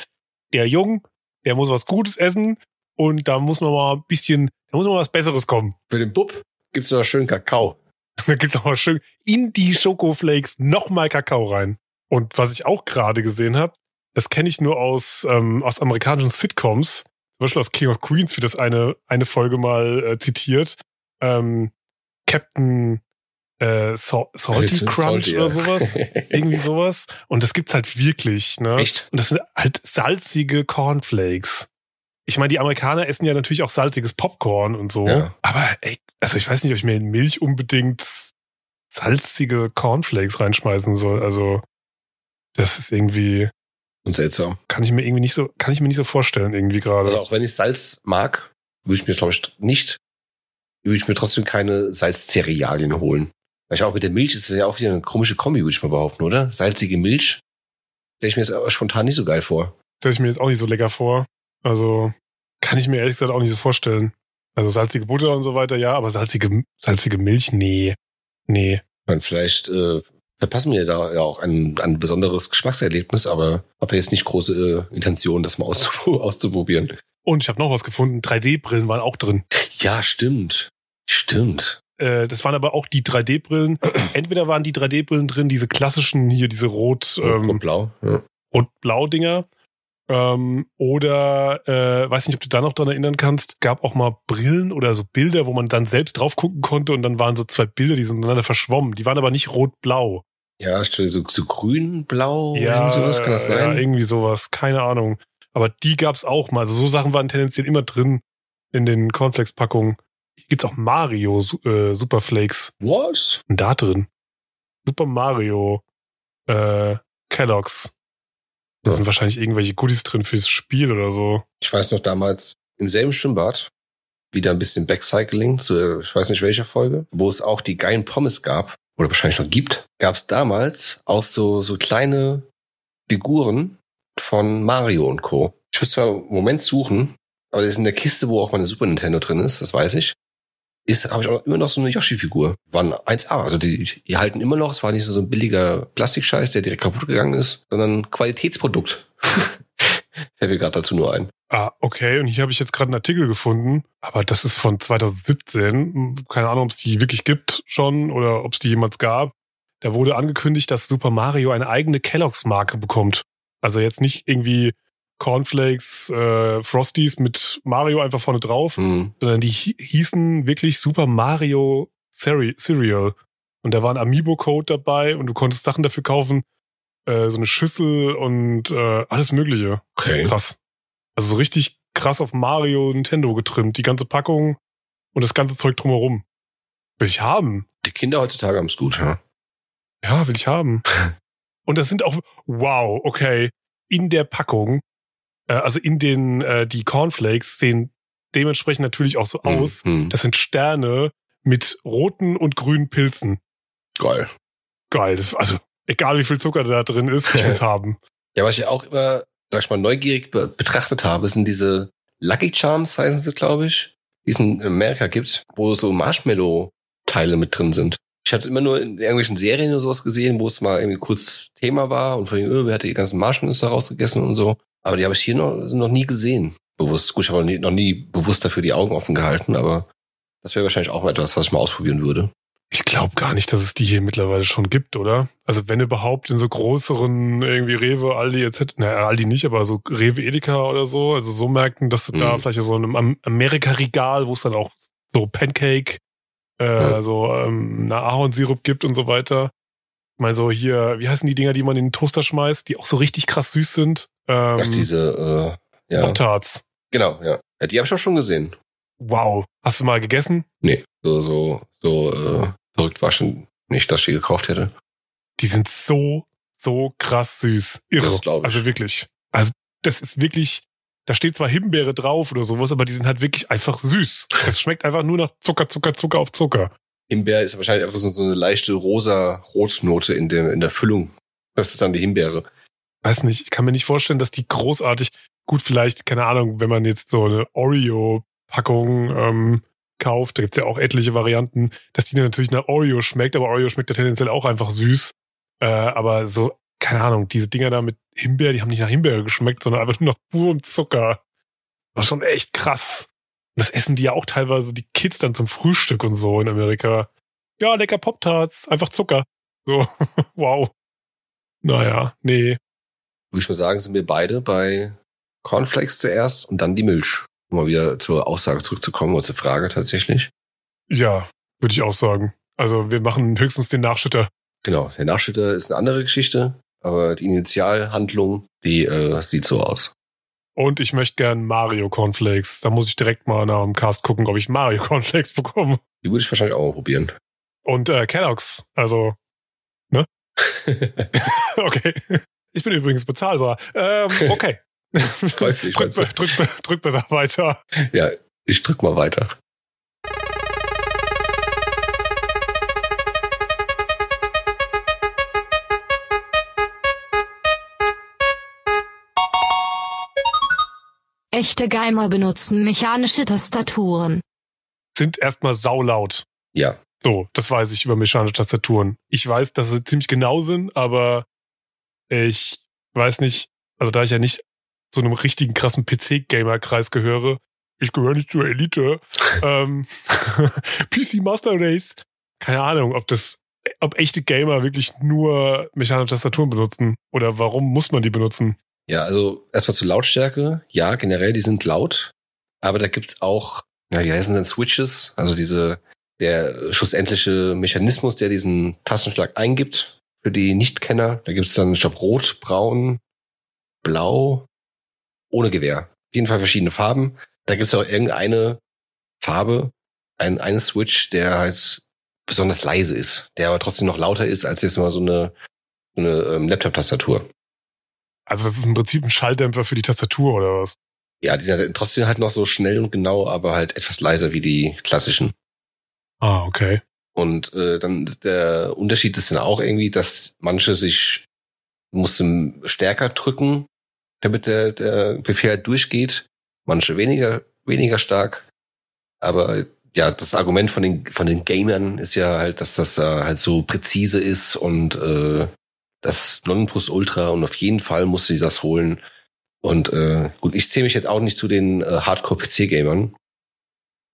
der Jung, der muss was Gutes essen und da muss noch mal ein bisschen, da muss mal was Besseres kommen. Für den Bub gibt's noch schön Kakao. Da gibt's noch mal schön in die Schokoflakes noch mal Kakao rein. Und was ich auch gerade gesehen habe, das kenne ich nur aus ähm, aus amerikanischen Sitcoms, zum Beispiel aus King of Queens wird das eine eine Folge mal äh, zitiert. Ähm, Captain äh, Sal Salty Salty, Crunch ja. oder sowas, irgendwie sowas. Und das gibt's halt wirklich, ne? Echt? Und das sind halt salzige Cornflakes. Ich meine, die Amerikaner essen ja natürlich auch salziges Popcorn und so. Ja. Aber ey, also ich weiß nicht, ob ich mir in Milch unbedingt salzige Cornflakes reinschmeißen soll. Also das ist irgendwie, Und seltsam. Kann ich mir irgendwie nicht so, kann ich mir nicht so vorstellen, irgendwie gerade. Also auch wenn ich Salz mag, würde ich mir, glaube ich, nicht, würde ich mir trotzdem keine Salzcerealien holen. Weil ich auch mit der Milch ist es ja auch wieder eine komische Kombi, würde ich mal behaupten, oder? Salzige Milch. Stelle ich mir jetzt aber spontan nicht so geil vor. Stelle ich mir jetzt auch nicht so lecker vor. Also, kann ich mir ehrlich gesagt auch nicht so vorstellen. Also salzige Butter und so weiter, ja, aber salzige, salzige Milch, nee. Nee. Man vielleicht äh, verpassen wir da ja auch ein, ein besonderes Geschmackserlebnis, aber habe jetzt nicht große äh, Intention, das mal auszu auszuprobieren. Und ich habe noch was gefunden. 3D-Brillen waren auch drin. Ja, stimmt. Stimmt. Äh, das waren aber auch die 3D-Brillen. Entweder waren die 3D-Brillen drin, diese klassischen hier, diese rot, ähm, Und blau. Ja. rot-blau-Dinger. Ähm, oder äh, weiß nicht, ob du da noch dran erinnern kannst, gab auch mal Brillen oder so Bilder, wo man dann selbst drauf gucken konnte und dann waren so zwei Bilder, die sind miteinander verschwommen. Die waren aber nicht rot-blau. Ja, so, so grün, blau, Ja, irgend sowas kann das ja, sein. irgendwie sowas, keine Ahnung. Aber die gab's auch mal. Also so Sachen waren tendenziell immer drin in den Cornflakes-Packungen. Hier gibt's auch Mario äh, Superflakes. Was? Und da drin. Super Mario äh, Kellogg's. Da Ja. sind wahrscheinlich irgendwelche Goodies drin fürs Spiel oder so. Ich weiß noch damals im selben Schwimmbad, wieder ein bisschen Backcycling zu, ich weiß nicht welcher Folge, wo es auch die geilen Pommes gab, oder wahrscheinlich noch gibt, gab es damals auch so, so kleine Figuren von Mario und Co. Ich muss zwar im Moment suchen, aber das ist in der Kiste, wo auch meine Super Nintendo drin ist, das weiß ich. Ist, habe ich auch immer noch so eine Yoshi-Figur. Waren 1A. Also die, die halten immer noch. Es war nicht so ein billiger Plastikscheiß, der direkt kaputt gegangen ist, sondern ein Qualitätsprodukt. Fällt mir gerade dazu nur ein. Ah, okay. Und hier habe ich jetzt gerade einen Artikel gefunden, aber das ist von 2017. Keine Ahnung, ob es die wirklich gibt schon oder ob es die jemals gab. Da wurde angekündigt, dass Super Mario eine eigene Kellogg's-Marke bekommt. Also jetzt nicht irgendwie Cornflakes, äh, Frosties mit Mario einfach vorne drauf, Hm. sondern die hi- hießen wirklich Super Mario Cere- Cereal. Und da war ein Amiibo-Code dabei und du konntest Sachen dafür kaufen, äh, so eine Schüssel und äh, alles Mögliche. Okay. Krass. Also so richtig krass auf Mario Nintendo getrimmt. Die ganze Packung und das ganze Zeug drumherum. Will ich haben. Die Kinder heutzutage haben es gut, ja. Ja, will ich haben. Und das sind auch, wow, okay. In der Packung, äh, also in den, äh, die Cornflakes sehen dementsprechend natürlich auch so aus. Hm. Das sind Sterne mit roten und grünen Pilzen. Geil. Geil. Das, also, egal wie viel Zucker da drin ist, ich will's haben. Ja, was ich auch immer, sag ich mal, neugierig be betrachtet habe, sind diese Lucky Charms, heißen sie, glaube ich, die es in Amerika gibt, wo so Marshmallow-Teile mit drin sind. Ich hatte immer nur in irgendwelchen Serien oder sowas gesehen, wo es mal irgendwie kurz Thema war und von öh, wer hat die ganzen Marshmallows da rausgegessen und so. Aber die habe ich hier noch, noch nie gesehen. Bewusst. Gut, ich habe noch nie, noch nie bewusst dafür die Augen offen gehalten, aber das wäre wahrscheinlich auch mal etwas, was ich mal ausprobieren würde. Ich glaube gar nicht, dass es die hier mittlerweile schon gibt, oder? Also wenn überhaupt in so größeren irgendwie Rewe, Aldi etc. Naja, Aldi nicht, aber so Rewe, Edeka oder so, also so Märkten, dass du da Mhm. vielleicht so in einem Am- Amerika-Regal, wo es dann auch so Pancake, äh, Ja. so ähm, na, Ahornsirup gibt und so weiter. Ich meine so hier, wie heißen die Dinger, die man in den Toaster schmeißt, die auch so richtig krass süß sind? Ähm, Ach, diese, äh, ja. Pop-Tarts. Genau, ja. ja. Die habe ich auch schon gesehen. Wow. Hast du mal gegessen? Nee, so, so, so äh, verrückt war schon nicht, dass ich die gekauft hätte. Die sind so, so krass süß. Irre. Das glaub ich. Also wirklich. Also das ist wirklich, da steht zwar Himbeere drauf oder sowas, aber die sind halt wirklich einfach süß. Es schmeckt einfach nur nach Zucker, Zucker, Zucker auf Zucker. Himbeer ist wahrscheinlich einfach so, so eine leichte rosa Rotnote in der, in der Füllung. Das ist dann die Himbeere. Weiß nicht, ich kann mir nicht vorstellen, dass die großartig, gut vielleicht, keine Ahnung, wenn man jetzt so eine Oreo-Packung ähm, kauft, da gibt's ja auch etliche Varianten, dass die natürlich nach Oreo schmeckt, aber Oreo schmeckt ja tendenziell auch einfach süß. Äh, aber so, keine Ahnung, diese Dinger da mit Himbeer, die haben nicht nach Himbeere geschmeckt, sondern einfach nur nach purem Zucker. War schon echt krass. Und das essen die ja auch teilweise die Kids dann zum Frühstück und so in Amerika. Ja, lecker Pop-Tarts, einfach Zucker. So, wow. Naja, nee. Würde ich mal sagen, sind wir beide bei Cornflakes zuerst und dann die Milch. Um mal wieder zur Aussage zurückzukommen oder zur Frage tatsächlich. Ja, würde ich auch sagen. Also wir machen höchstens den Nachschütter. Genau, der Nachschütter ist eine andere Geschichte, aber die Initialhandlung, die äh, sieht so aus. Und ich möchte gern Mario Cornflakes. Da muss ich direkt mal nach dem Cast gucken, ob ich Mario Cornflakes bekomme. Die würde ich wahrscheinlich auch mal probieren. Und äh, Kellogg's. Also, ne? okay. Ich bin übrigens bezahlbar. Ähm, okay. Käuflich, drück, drück, drück besser weiter. Ja, ich drück mal weiter. Echte Gamer benutzen mechanische Tastaturen. Sind erstmal saulaut. Ja. So, das weiß ich über mechanische Tastaturen. Ich weiß, dass sie ziemlich genau sind, aber ich weiß nicht, also da ich ja nicht zu einem richtigen krassen PC-Gamer-Kreis gehöre, ich gehöre nicht zur Elite, ähm, PC Master Race, keine Ahnung, ob das, ob echte Gamer wirklich nur mechanische Tastaturen benutzen oder warum muss man die benutzen? Ja, also erstmal zur Lautstärke. Ja, generell, die sind laut. Aber da gibt's auch, ja, wie heißen denn Switches? Also diese, der schlussendliche Mechanismus, der diesen Tastenschlag eingibt für die Nichtkenner. Da gibt's dann, ich glaube, rot, braun, blau, ohne Gewehr. Auf jeden Fall verschiedene Farben. Da gibt's auch irgendeine Farbe, ein, einen Switch, der halt besonders leise ist, der aber trotzdem noch lauter ist als jetzt mal so eine, so eine ähm, Laptop-Tastatur. Also das ist im Prinzip ein Schalldämpfer für die Tastatur oder was? Ja, die sind trotzdem halt noch so schnell und genau, aber halt etwas leiser wie die klassischen. Ah, okay. Und äh, dann ist der Unterschied ist dann auch irgendwie, dass manche sich mussten stärker drücken, damit der, der Befehl halt durchgeht. Manche weniger, weniger stark. Aber ja, das Argument von den, von den Gamern ist ja halt, dass das äh, halt so präzise ist und äh, das Nonplusultra und auf jeden Fall muss sie das holen. Und äh, gut, ich zähle mich jetzt auch nicht zu den äh, Hardcore-PC-Gamern.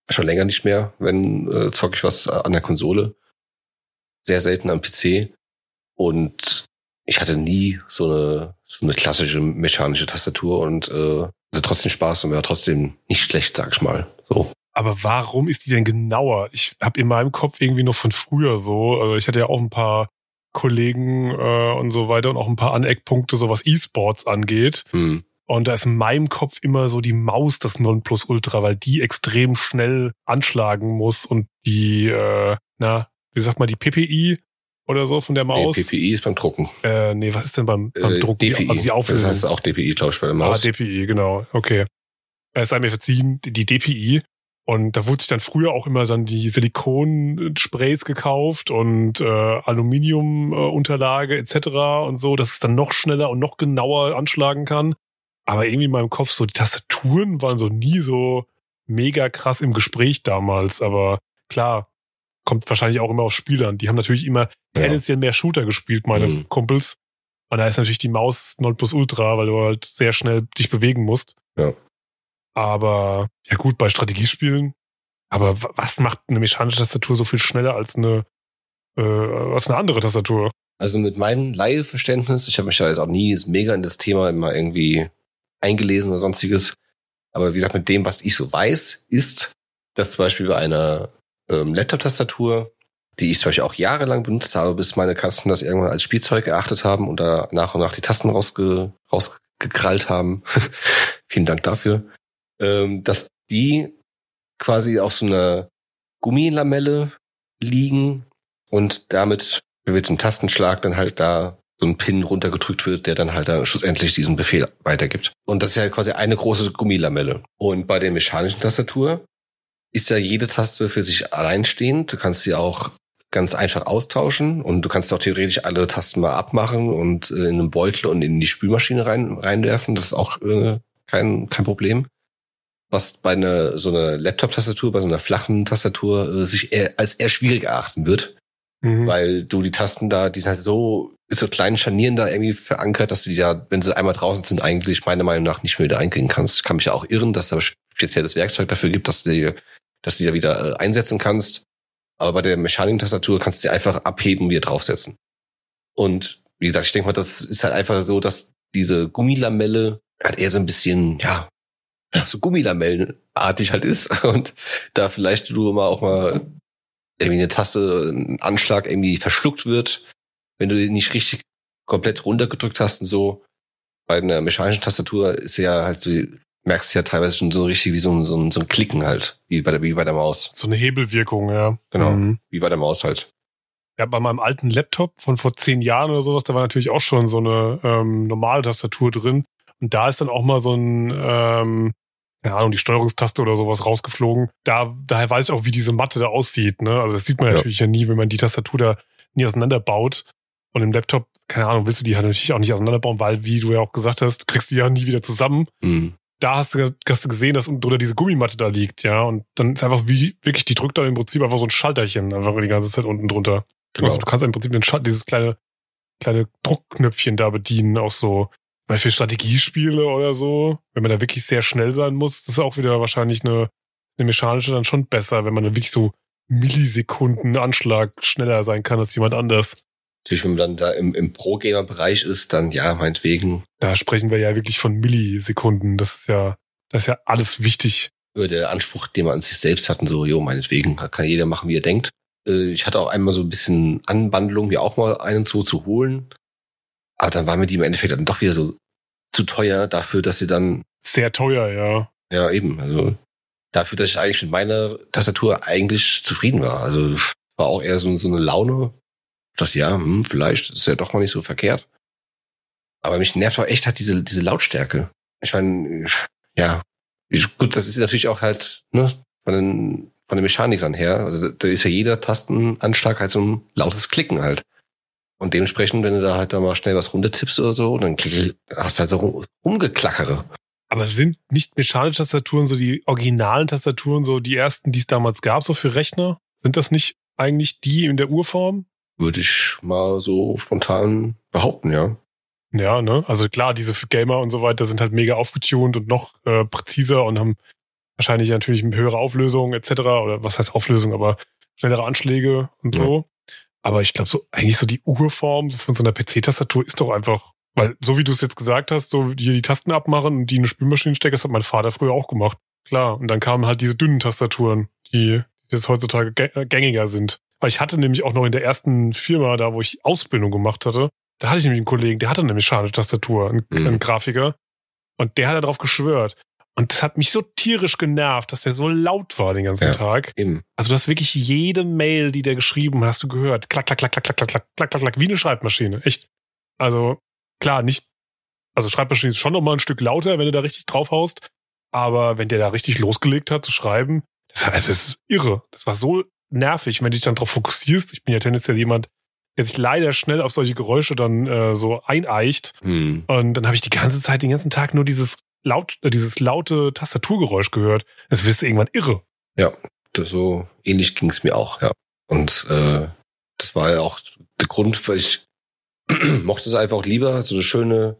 Schon länger nicht mehr, wenn äh, zocke ich was an der Konsole. Sehr selten am PC. Und ich hatte nie so eine, so eine klassische mechanische Tastatur und äh, hatte trotzdem Spaß und war trotzdem nicht schlecht, sag ich mal. So. Aber warum ist die denn genauer? Ich habe in meinem Kopf irgendwie noch von früher so, also ich hatte ja auch ein paar Kollegen äh, und so weiter und auch ein paar Aneckpunkte, so was E-Sports angeht. Hm. Und da ist in meinem Kopf immer so die Maus das Nonplusultra, weil die extrem schnell anschlagen muss und die, äh, na, wie sagt man, die PPI oder so von der Nee, Maus. PPI ist beim Drucken. Äh, nee, was ist denn beim, beim Äh, Druck? DPI. Also die Auflösung. Das heißt auch DPI, glaube ich, bei der Ah, Maus. DPI, genau. Okay. Es sei mir verziehen, die- DPI. Und da wurde sich dann früher auch immer dann die Silikonsprays gekauft und äh, Aluminiumunterlage etc. und so, dass es dann noch schneller und noch genauer anschlagen kann. Aber irgendwie in meinem Kopf so, die Tastaturen waren so nie so mega krass im Gespräch damals. Aber klar, kommt wahrscheinlich auch immer auf Spielern. Die haben natürlich immer Ja. tendenziell mehr Shooter gespielt, meine Mhm. Kumpels. Und da ist natürlich die Maus 0 plus Ultra, weil du halt sehr schnell dich bewegen musst. Ja. Aber ja gut, bei Strategiespielen. Aber wa- was macht eine mechanische Tastatur so viel schneller als eine, äh, als eine andere Tastatur? Also mit meinem Laieverständnis, ich habe mich ja jetzt auch nie mega in das Thema immer irgendwie eingelesen oder sonstiges. Aber wie gesagt, mit dem, was ich so weiß, ist, dass zum Beispiel bei einer ähm, Laptop-Tastatur, die ich zum Beispiel auch jahrelang benutzt habe, bis meine Kasten das irgendwann als Spielzeug erachtet haben und da nach und nach die Tasten rausge rausgekrallt haben. Vielen Dank dafür. Ähm, dass die quasi auf so einer Gummilamelle liegen und damit mit dem Tastenschlag dann halt da so ein Pin runtergedrückt wird, der dann halt dann schlussendlich diesen Befehl weitergibt. Und das ist ja quasi eine große Gummilamelle. Und bei der mechanischen Tastatur ist ja jede Taste für sich alleinstehend. Du kannst sie auch ganz einfach austauschen und du kannst auch theoretisch alle Tasten mal abmachen und äh, in einen Beutel und in die Spülmaschine rein, reinwerfen. Das ist auch äh, kein, kein Problem. Was bei einer so einer Laptop-Tastatur, bei so einer flachen Tastatur äh, sich eher, als eher schwierig erachten wird, Mhm. weil du die Tasten da, die sind halt so, mit so kleinen Scharnieren da irgendwie verankert, dass du die ja, wenn sie einmal draußen sind, eigentlich meiner Meinung nach nicht mehr wieder einkriegen kannst. Kann mich ja auch irren, dass da speziell das Werkzeug dafür gibt, dass du die, dass du die ja wieder äh, einsetzen kannst. Aber bei der Mechanik-Tastatur kannst du die einfach abheben und wieder draufsetzen. Und wie gesagt, ich denke mal, das ist halt einfach so, dass diese Gummilamelle halt eher so ein bisschen, ja, so Gummilamellenartig halt ist und da vielleicht du mal auch mal irgendwie eine Taste, ein Anschlag irgendwie verschluckt wird, wenn du den nicht richtig komplett runtergedrückt hast und so. Bei einer mechanischen Tastatur ist ja halt so, merkst du ja teilweise schon so richtig wie so ein, so ein, so ein Klicken halt, wie bei der, wie bei der Maus. So eine Hebelwirkung, ja. Genau. Mhm. Wie bei der Maus halt. Ja, bei meinem alten Laptop von vor zehn Jahren oder sowas, da war natürlich auch schon so eine ähm, normale Tastatur drin. Und da ist dann auch mal so ein, ähm, keine Ahnung, die Steuerungstaste oder sowas rausgeflogen. Da, daher weiß ich auch, wie diese Matte da aussieht. Ne? Also das sieht man Ja. natürlich ja nie, wenn man die Tastatur da nie auseinanderbaut. Und im Laptop, keine Ahnung, willst du die halt natürlich auch nicht auseinanderbauen, weil, wie du ja auch gesagt hast, kriegst du die ja nie wieder zusammen. Hm. Da hast du, hast du gesehen, dass unten drunter diese Gummimatte da liegt, ja. Und dann ist einfach wie, wirklich, die drückt dann im Prinzip einfach so ein Schalterchen einfach die ganze Zeit unten drunter. Genau. Also du kannst im Prinzip den Schal dieses kleine, kleine Druckknöpfchen da bedienen, auch so. Weil für Strategiespiele oder so, wenn man da wirklich sehr schnell sein muss, das ist auch wieder wahrscheinlich eine, eine mechanische dann schon besser, wenn man da wirklich so Millisekunden Anschlag schneller sein kann als jemand anders. Natürlich, wenn man dann da im, im Pro-Gamer-Bereich ist, dann ja, meinetwegen Da sprechen wir ja wirklich von Millisekunden. Das ist ja, das ist ja alles wichtig. über der Anspruch, den man an sich selbst hat und so, jo, meinetwegen, kann jeder machen, wie er denkt. Äh, Ich hatte auch einmal so ein bisschen Anwandlung, mir auch mal einen so zu holen. Aber dann war mir die im Endeffekt dann doch wieder so zu teuer dafür, dass sie dann, Sehr teuer, ja. ja eben, also dafür, dass ich eigentlich mit meiner Tastatur eigentlich zufrieden war. Also war auch eher so, so eine Laune. Ich dachte, ja, hm, vielleicht ist ja doch mal nicht so verkehrt. Aber mich nervt auch echt halt diese, diese Lautstärke. Ich meine, ja, ich- gut, das ist natürlich auch halt, ne, von den, von den Mechanikern her. Also da ist ja jeder Tastenanschlag halt so ein lautes Klicken halt. Und dementsprechend, wenn du da halt da mal schnell was runtertippst oder so, dann hast du halt so rumgeklackere. Aber sind nicht mechanische Tastaturen so die originalen Tastaturen, so die ersten, die es damals gab, so für Rechner? Sind das nicht eigentlich die in der Urform? Würde ich mal so spontan behaupten, ja. Ja, ne? Also klar, diese für Gamer und so weiter sind halt mega aufgetunt und noch äh, präziser und haben wahrscheinlich natürlich eine höhere Auflösung etc. Oder was heißt Auflösung, aber schnellere Anschläge und Ja. so. Aber ich glaube, so eigentlich so die Urform von so einer PC-Tastatur ist doch einfach, weil so wie du es jetzt gesagt hast, so hier die Tasten abmachen und die in eine Spülmaschine stecken, das hat mein Vater früher auch gemacht. Klar. Und dann kamen halt diese dünnen Tastaturen, die jetzt heutzutage äh, gängiger sind. Weil ich hatte nämlich auch noch in der ersten Firma, da wo ich Ausbildung gemacht hatte, da hatte ich nämlich einen Kollegen, der hatte eine mechanische Tastatur, einen, Mhm. einen Grafiker. Und der hat darauf geschwört. Und das hat mich so tierisch genervt, dass der so laut war den ganzen Ja. Tag. Eben. Also du hast wirklich jede Mail, die der geschrieben hat, hast du gehört. Klack, klack, klack, klack, klack, klack, klack, klack, klack, klack, wie eine Schreibmaschine. Echt. Also klar, nicht, also Schreibmaschine ist schon noch mal ein Stück lauter, wenn du da richtig draufhaust. Aber wenn der da richtig losgelegt hat zu schreiben, das, also das ist irre. Das war so nervig, wenn du dich dann drauf fokussierst. Ich bin ja tendenziell jemand, der sich leider schnell auf solche Geräusche dann äh, so eineicht. Hm. Und dann habe ich die ganze Zeit, den ganzen Tag nur dieses laut, äh, dieses laute Tastaturgeräusch gehört. Das wirst du irgendwann irre. Das so ähnlich ging es mir auch, ja. Und äh, das war ja auch der Grund, weil ich mochte es einfach lieber, so eine schöne,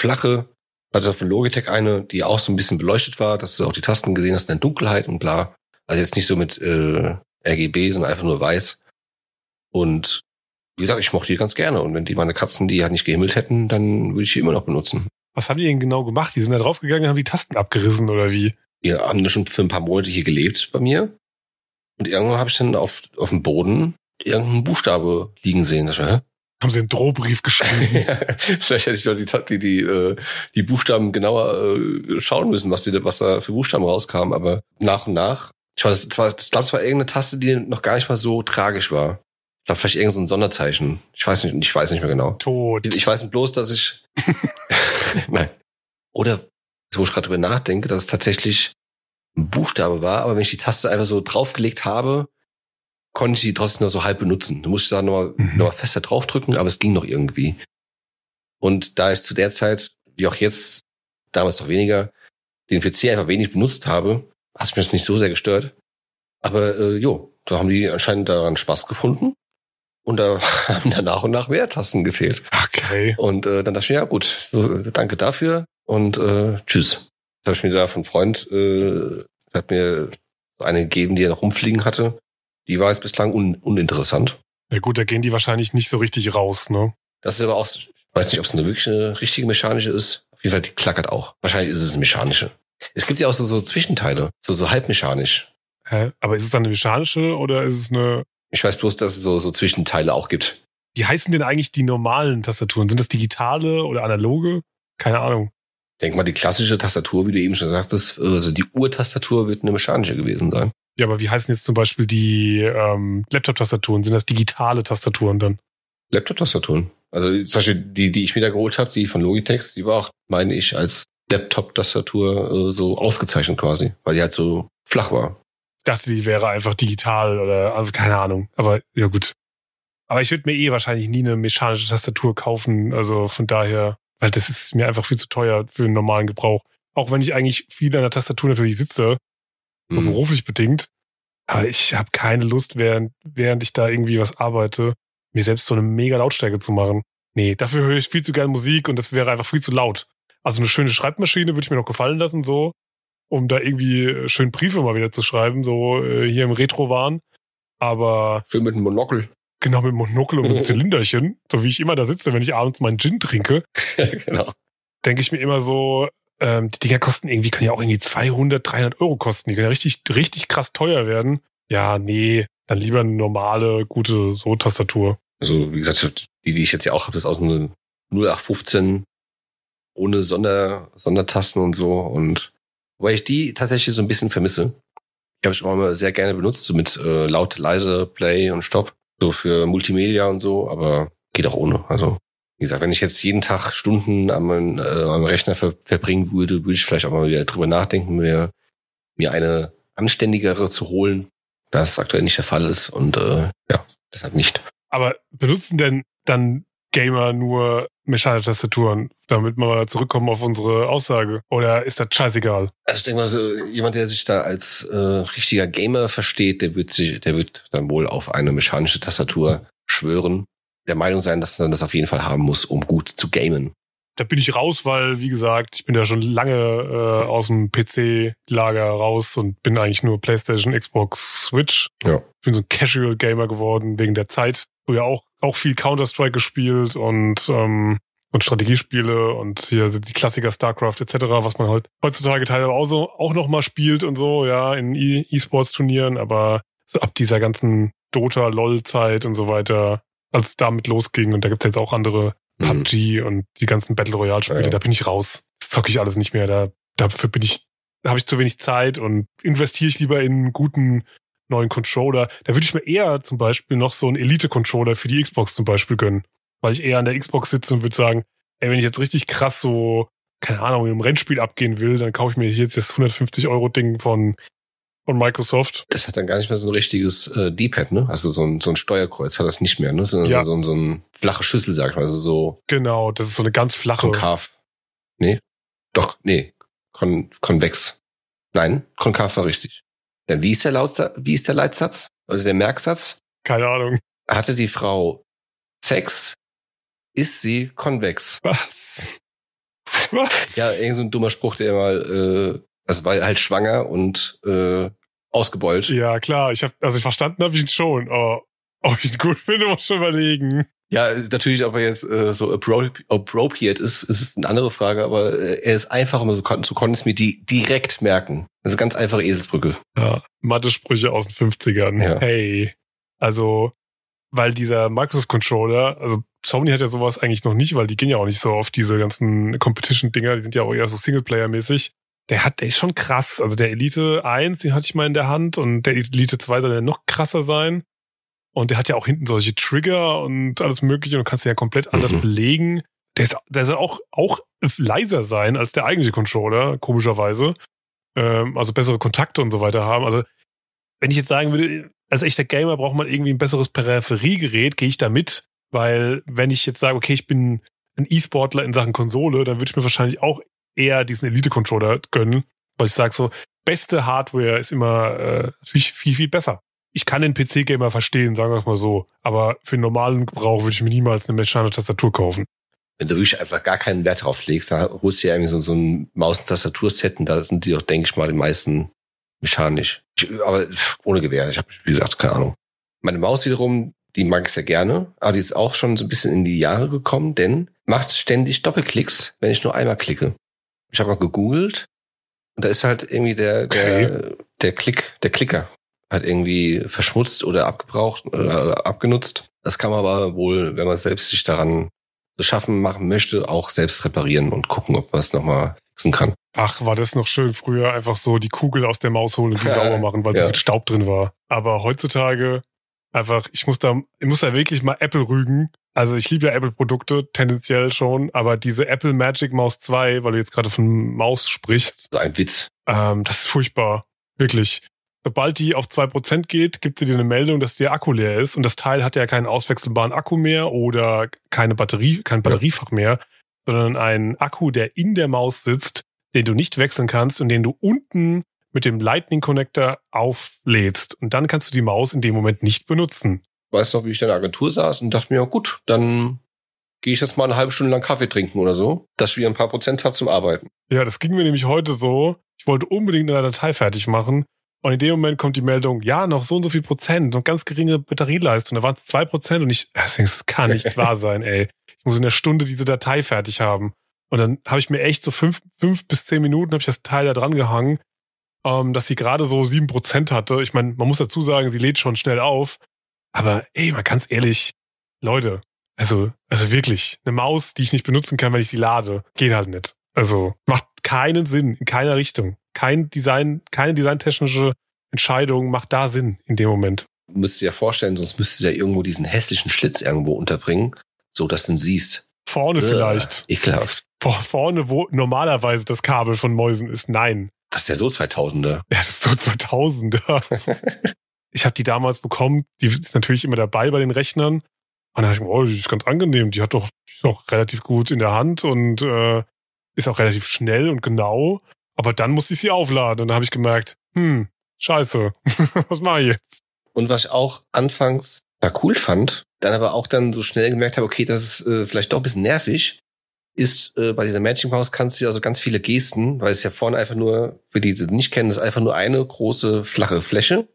flache, also von Logitech eine, die auch so ein bisschen beleuchtet war, dass du auch die Tasten gesehen hast in der Dunkelheit und bla. Also jetzt nicht so mit äh, RGB, sondern einfach nur weiß. Und wie gesagt, ich mochte die ganz gerne. Und wenn die meine Katzen die halt nicht gehimmelt hätten, dann würde ich die immer noch benutzen. Was haben die denn genau gemacht? Die sind da draufgegangen und haben die Tasten abgerissen oder wie? Die haben ja schon für ein paar Monate hier gelebt bei mir. Und irgendwann habe ich dann auf, auf dem Boden irgendeinen Buchstabe liegen sehen. Das war, hä? Haben sie einen Drohbrief geschrieben? Ja, Vielleicht hätte ich doch die, die, die, äh, die Buchstaben genauer äh, schauen müssen, was, die, was da für Buchstaben rauskamen. Aber nach und nach, ich weiß, das war, das glaube, es war irgendeine Taste, die noch gar nicht mal so tragisch war. Ich glaube, vielleicht irgendein so Sonderzeichen. Ich weiß nicht, ich weiß nicht mehr genau. Tot. Ich weiß bloß, dass ich. Nein. Oder, wo ich gerade drüber nachdenke, dass es tatsächlich ein Buchstabe war, aber wenn ich die Taste einfach so draufgelegt habe, konnte ich sie trotzdem noch so halb benutzen. Du musst da nochmal Mhm. noch mal fester draufdrücken, aber es ging noch irgendwie. Und da ich zu der Zeit, wie auch jetzt, damals noch weniger, den PC einfach wenig benutzt habe, hat mich das nicht so sehr gestört. Aber äh, jo, da haben die anscheinend daran Spaß gefunden. Und da haben dann nach und nach mehr Tasten gefehlt. Okay. Und äh, dann dachte ich mir, ja gut, so, danke dafür und äh, tschüss. Das habe ich mir da von Freund, äh, hat mir eine gegeben, die er noch rumfliegen hatte. Die war jetzt bislang un uninteressant. Ja gut, da gehen die wahrscheinlich nicht so richtig raus, ne? Das ist aber auch, ich weiß nicht, ob es eine wirklich eine richtige mechanische ist. Auf jeden Fall, die klackert auch. Wahrscheinlich ist es eine mechanische. Es gibt ja auch so, so Zwischenteile, so, so halbmechanisch. Hä? Aber ist es dann eine mechanische oder ist es eine. Ich weiß bloß, dass es so, so Zwischenteile auch gibt. Wie heißen denn eigentlich die normalen Tastaturen? Sind das digitale oder analoge? Keine Ahnung. Denk mal, die klassische Tastatur, wie du eben schon sagtest, also die Urtastatur wird eine mechanische gewesen sein. Ja, aber wie heißen jetzt zum Beispiel die ähm, Laptop-Tastaturen? Sind das digitale Tastaturen dann? Laptop-Tastaturen. Also zum Beispiel die, die ich mir da geholt habe, die von Logitech, die war auch, meine ich, als Laptop-Tastatur äh, so ausgezeichnet quasi, weil die halt so flach war. Ich dachte, die wäre einfach digital oder also keine Ahnung. Aber ja gut. Aber ich würde mir eh wahrscheinlich nie eine mechanische Tastatur kaufen. Also von daher, weil das ist mir einfach viel zu teuer für einen normalen Gebrauch. Auch wenn ich eigentlich viel an der Tastatur natürlich sitze, so Hm. beruflich bedingt. Aber ich habe keine Lust, während, während ich da irgendwie was arbeite, mir selbst so eine mega Lautstärke zu machen. Nee, dafür höre ich viel zu gerne Musik und das wäre einfach viel zu laut. Also eine schöne Schreibmaschine würde ich mir noch gefallen lassen, so, um da irgendwie schön Briefe mal wieder zu schreiben, so äh, hier im Retro-Wahn. Aber Schön mit einem Monokel. genau mit Monokel und mit Zylinderchen, so wie ich immer da sitze, wenn ich abends meinen Gin trinke, genau. denke ich mir immer so, ähm, die Dinger kosten irgendwie, können ja auch irgendwie 200, 300 Euro kosten. Die können ja richtig, richtig krass teuer werden. Ja, nee, dann lieber eine normale, gute So-Tastatur. Also wie gesagt, die, die ich jetzt ja auch habe, ist aus einer 0815 ohne Sonder, Sondertasten und so. Und wobei ich die tatsächlich so ein bisschen vermisse. Die habe ich auch immer sehr gerne benutzt, so mit äh, laut, leise, Play und Stopp. So für Multimedia und so, aber geht auch ohne. Also, wie gesagt, wenn ich jetzt jeden Tag Stunden am, äh, am Rechner ver verbringen würde, würde ich vielleicht auch mal wieder drüber nachdenken, mir, mir eine anständigere zu holen, da es aktuell nicht der Fall ist. Und äh, ja, deshalb nicht. Aber benutzen denn dann Gamer nur mechanische Tastaturen, damit wir mal zurückkommen auf unsere Aussage? Oder ist das scheißegal? Also ich denke mal so, jemand, der sich da als äh, richtiger Gamer versteht, der wird sich, der wird dann wohl auf eine mechanische Tastatur schwören. Der Meinung sein, dass man das auf jeden Fall haben muss, um gut zu gamen. Da bin ich raus, weil, wie gesagt, ich bin ja schon lange äh, aus dem PC-Lager raus und bin eigentlich nur PlayStation, Xbox, Switch. Ja. Ich bin so ein Casual-Gamer geworden wegen der Zeit. Früher auch, auch viel Counter-Strike gespielt und, ähm, und Strategiespiele und hier sind die Klassiker StarCraft etc., was man halt heutzutage teilweise auch, so, auch noch mal spielt und so, ja, in E- E-Sports-Turnieren, aber so ab dieser ganzen Dota-LOL-Zeit und so weiter, als es damit losging und da gibt's jetzt auch andere Mhm. PUBG und die ganzen Battle Royale Spiele, Ja. da bin ich raus. Das zocke ich alles nicht mehr. Da dafür bin ich, da habe ich zu wenig Zeit und investiere ich lieber in einen guten neuen Controller. Da würde ich mir eher zum Beispiel noch so einen Elite-Controller für die Xbox zum Beispiel gönnen, weil ich eher an der Xbox sitze und würde sagen, ey, wenn ich jetzt richtig krass so, keine Ahnung, in einem Rennspiel abgehen will, dann kaufe ich mir jetzt das 150 Euro Ding von von Microsoft. Das hat dann gar nicht mehr so ein richtiges äh, D-Pad, ne? Also so ein, so ein Steuerkreuz hat das nicht mehr, ne? Sondern Ja. so, so, so ein flache Schüssel, sag ich mal. Also so Genau, das ist so eine ganz flache. konkav. Nee? Doch, nee. Kon konvex. Nein, konkav war richtig. Denn wie ist der Lautsatz, wie ist der Leitsatz? Oder der Merksatz? Keine Ahnung. Hatte die Frau Sex, ist sie konvex. Was? Was? Ja, irgend so ein dummer Spruch, der mal, äh, also war halt schwanger und äh, ausgebeult. Ja, klar. Ich habe, also ich verstanden habe ich ihn schon, aber ob ich ihn gut finde, muss ich schon überlegen. Ja, natürlich, ob er jetzt äh, so appro appropriate ist, ist eine andere Frage, aber äh, er ist einfach, aber so, so konnte es mir die direkt merken. Das ist eine ganz einfache Eselsbrücke. Ja, Mathe-Sprüche aus den 50ern. Ja. Hey. Also, weil dieser Microsoft-Controller, also Sony hat ja sowas eigentlich noch nicht, weil die gehen ja auch nicht so auf diese ganzen Competition-Dinger, die sind ja auch eher so Singleplayer-mäßig. Der hat, der ist schon krass. Also der Elite 1, den hatte ich mal in der Hand und der Elite 2 soll ja noch krasser sein. Und der hat ja auch hinten solche Trigger und alles mögliche und kannst ihn ja komplett anders Mhm. belegen. Der ist, der soll auch, auch leiser sein als der eigentliche Controller, komischerweise. Ähm, also bessere Kontakte und so weiter haben. Also wenn ich jetzt sagen würde, als echter Gamer braucht man irgendwie ein besseres Peripheriegerät, gehe ich da mit. Weil wenn ich jetzt sage, okay, ich bin ein E-Sportler in Sachen Konsole, dann würde ich mir wahrscheinlich auch eher diesen Elite-Controller gönnen. Weil ich sage so, beste Hardware ist immer äh, natürlich viel, viel besser. Ich kann den PC-Gamer verstehen, sagen wir es mal so. Aber für einen normalen Gebrauch würde ich mir niemals eine mechanische Tastatur kaufen. Wenn du wirklich einfach gar keinen Wert drauf legst, dann holst du ja irgendwie so, so ein Maus- und Tastaturset und da sind die auch, denke ich mal, die meisten mechanisch. Ich, aber ohne Gewehr. Ich habe, wie gesagt, keine Ahnung. Meine Maus wiederum, die mag ich sehr gerne, aber die ist auch schon so ein bisschen in die Jahre gekommen, denn macht ständig Doppelklicks, wenn ich nur einmal klicke. Ich habe mal gegoogelt und da ist halt irgendwie der, der, der Klick, der Klicker halt irgendwie verschmutzt oder abgebraucht oder abgenutzt. Das kann man aber wohl, wenn man selbst sich daran schaffen machen möchte, auch selbst reparieren und gucken, ob man es nochmal fixen kann. Ach, war das noch schön früher, einfach so die Kugel aus der Maus holen und die sauber machen, weil Ja. so viel Staub drin war. Aber heutzutage einfach, ich muss da, ich muss da wirklich mal Apple rügen. Also ich liebe ja Apple-Produkte, tendenziell schon, aber diese Apple Magic Mouse 2, weil du jetzt gerade von Maus sprichst, So ein Witz. ähm, das ist furchtbar. Wirklich. Sobald die auf 2% geht, gibt sie dir eine Meldung, dass der Akku leer ist. Und das Teil hat ja keinen auswechselbaren Akku mehr oder keine Batterie, kein Batteriefach mehr, sondern einen Akku, der in der Maus sitzt, den du nicht wechseln kannst und den du unten mit dem Lightning Connector auflädst. Und dann kannst du die Maus in dem Moment nicht benutzen. Weißt du, wie ich in der Agentur saß und dachte mir, ja, gut, dann gehe ich jetzt mal eine halbe Stunde lang Kaffee trinken oder so, dass ich wieder ein paar Prozent habe zum Arbeiten. Ja, das ging mir nämlich heute so. Ich wollte unbedingt eine Datei fertig machen. Und in dem Moment kommt die Meldung, ja, noch so und so viel Prozent und ganz geringe Batterieleistung. Da waren es zwei Prozent und ich, das das kann nicht wahr sein, ey. Ich muss in einer Stunde diese Datei fertig haben. Und dann habe ich mir echt so fünf, fünf bis zehn Minuten habe ich das Teil da dran gehangen, ähm, dass sie gerade so sieben Prozent hatte. Ich meine, man muss dazu sagen, sie lädt schon schnell auf. Aber ey, mal ganz ehrlich, Leute, also, also wirklich, eine Maus, die ich nicht benutzen kann, wenn ich sie lade, geht halt nicht. Also macht keinen Sinn in keiner Richtung. Kein Design, keine designtechnische Entscheidung macht da Sinn in dem Moment. Du musst dir ja vorstellen, sonst müsstest du ja irgendwo diesen hässlichen Schlitz irgendwo unterbringen, so dass du ihn siehst. Vorne Ugh, vielleicht. Ekelhaft. Vor, vorne, wo normalerweise das Kabel von Mäusen ist. Nein. Das ist ja so 2000er. Ja, das ist so 2000er. ich habe die damals bekommen. Die ist natürlich immer dabei bei den Rechnern. Und da dachte ich mir, oh, die ist ganz angenehm. Die hat doch, die ist doch relativ gut in der Hand und äh, ist auch relativ schnell und genau. Aber dann musste ich sie aufladen und dann habe ich gemerkt, hm, scheiße, was mache ich jetzt? Und was ich auch anfangs da cool fand, dann aber auch dann so schnell gemerkt habe, okay, das ist äh, vielleicht doch ein bisschen nervig, ist äh, bei dieser Magic Mouse kannst du ja so ganz viele Gesten, weil es ja vorne einfach nur, für die, die nicht kennen, ist einfach nur eine große flache Fläche,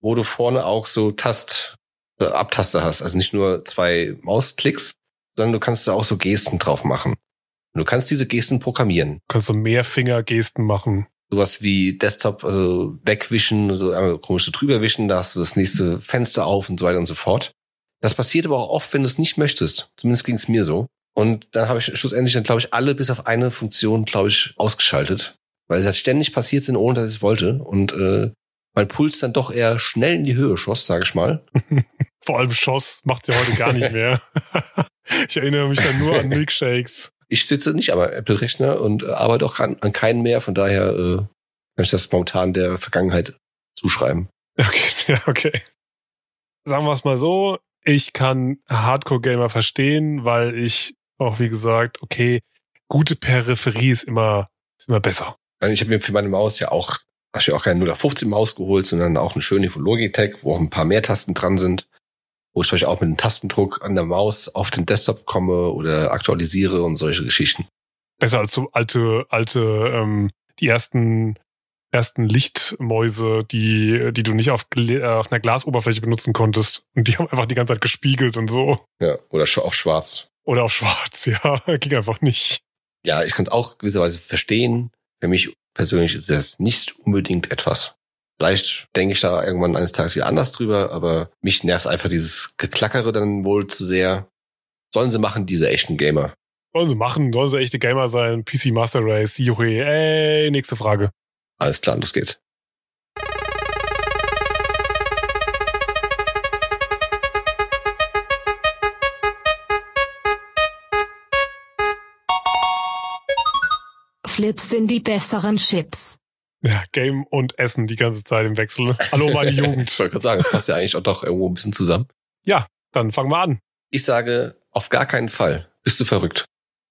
wo du vorne auch so Tast, äh, Abtaster hast. Also nicht nur zwei Mausklicks, sondern du kannst da auch so Gesten drauf machen. Und du kannst diese Gesten programmieren. Du kannst so mehr Fingergesten machen. Sowas wie Desktop, also wegwischen, so einmal komisch so drüber wischen, da hast du das nächste Fenster auf und so weiter und so fort. Das passiert aber auch oft, wenn du es nicht möchtest. Zumindest ging es mir so. Und dann habe ich schlussendlich dann, glaube ich, alle bis auf eine Funktion, glaube ich, ausgeschaltet. Weil sie halt ständig passiert sind, ohne dass ich es wollte. Und äh, mein Puls dann doch eher schnell in die Höhe schoss, sage ich mal. Vor allem Schoss macht sie heute gar nicht mehr. ich erinnere mich dann nur an Milkshakes. Ich sitze nicht am Apple-Rechner und äh, arbeite auch an, an keinen mehr. Von daher äh, kann ich das momentan der Vergangenheit zuschreiben. Okay, ja, okay. Sagen wir es mal so, ich kann Hardcore-Gamer verstehen, weil ich auch, wie gesagt, okay, gute Peripherie ist immer, ist immer besser. Also Ich habe mir für meine Maus ja auch, habe ich auch keine 0815 Maus geholt, sondern auch eine schöne von Logitech, wo auch ein paar mehr Tasten dran sind, wo ich euch auch mit einem Tastendruck an der Maus auf den Desktop komme oder aktualisiere und solche Geschichten. Besser als so alte, alte, ähm, die ersten, ersten Lichtmäuse, die, die du nicht auf, äh, auf einer Glasoberfläche benutzen konntest. Und die haben einfach die ganze Zeit gespiegelt und so. Ja, oder auf schwarz. Oder auf schwarz, ja. Ging einfach nicht. Ja, ich kann es auch gewisserweise verstehen. Für mich persönlich ist das nicht unbedingt etwas. Vielleicht denke ich da irgendwann eines Tages wieder anders drüber, aber mich nervt einfach dieses Geklackere dann wohl zu sehr. Sollen sie machen, diese echten Gamer. Sollen sie machen, sollen sie echte Gamer sein. PC Master Race, Juhe. Ey, nächste Frage. Alles klar, los geht's. Flips sind die besseren Chips. Ja, Game und Essen die ganze Zeit im Wechsel. Hallo, meine Jugend. Ich wollte gerade sagen, das passt ja eigentlich auch doch irgendwo ein bisschen zusammen. Dann fangen wir an. Ich sage, auf gar keinen Fall. Bist du verrückt?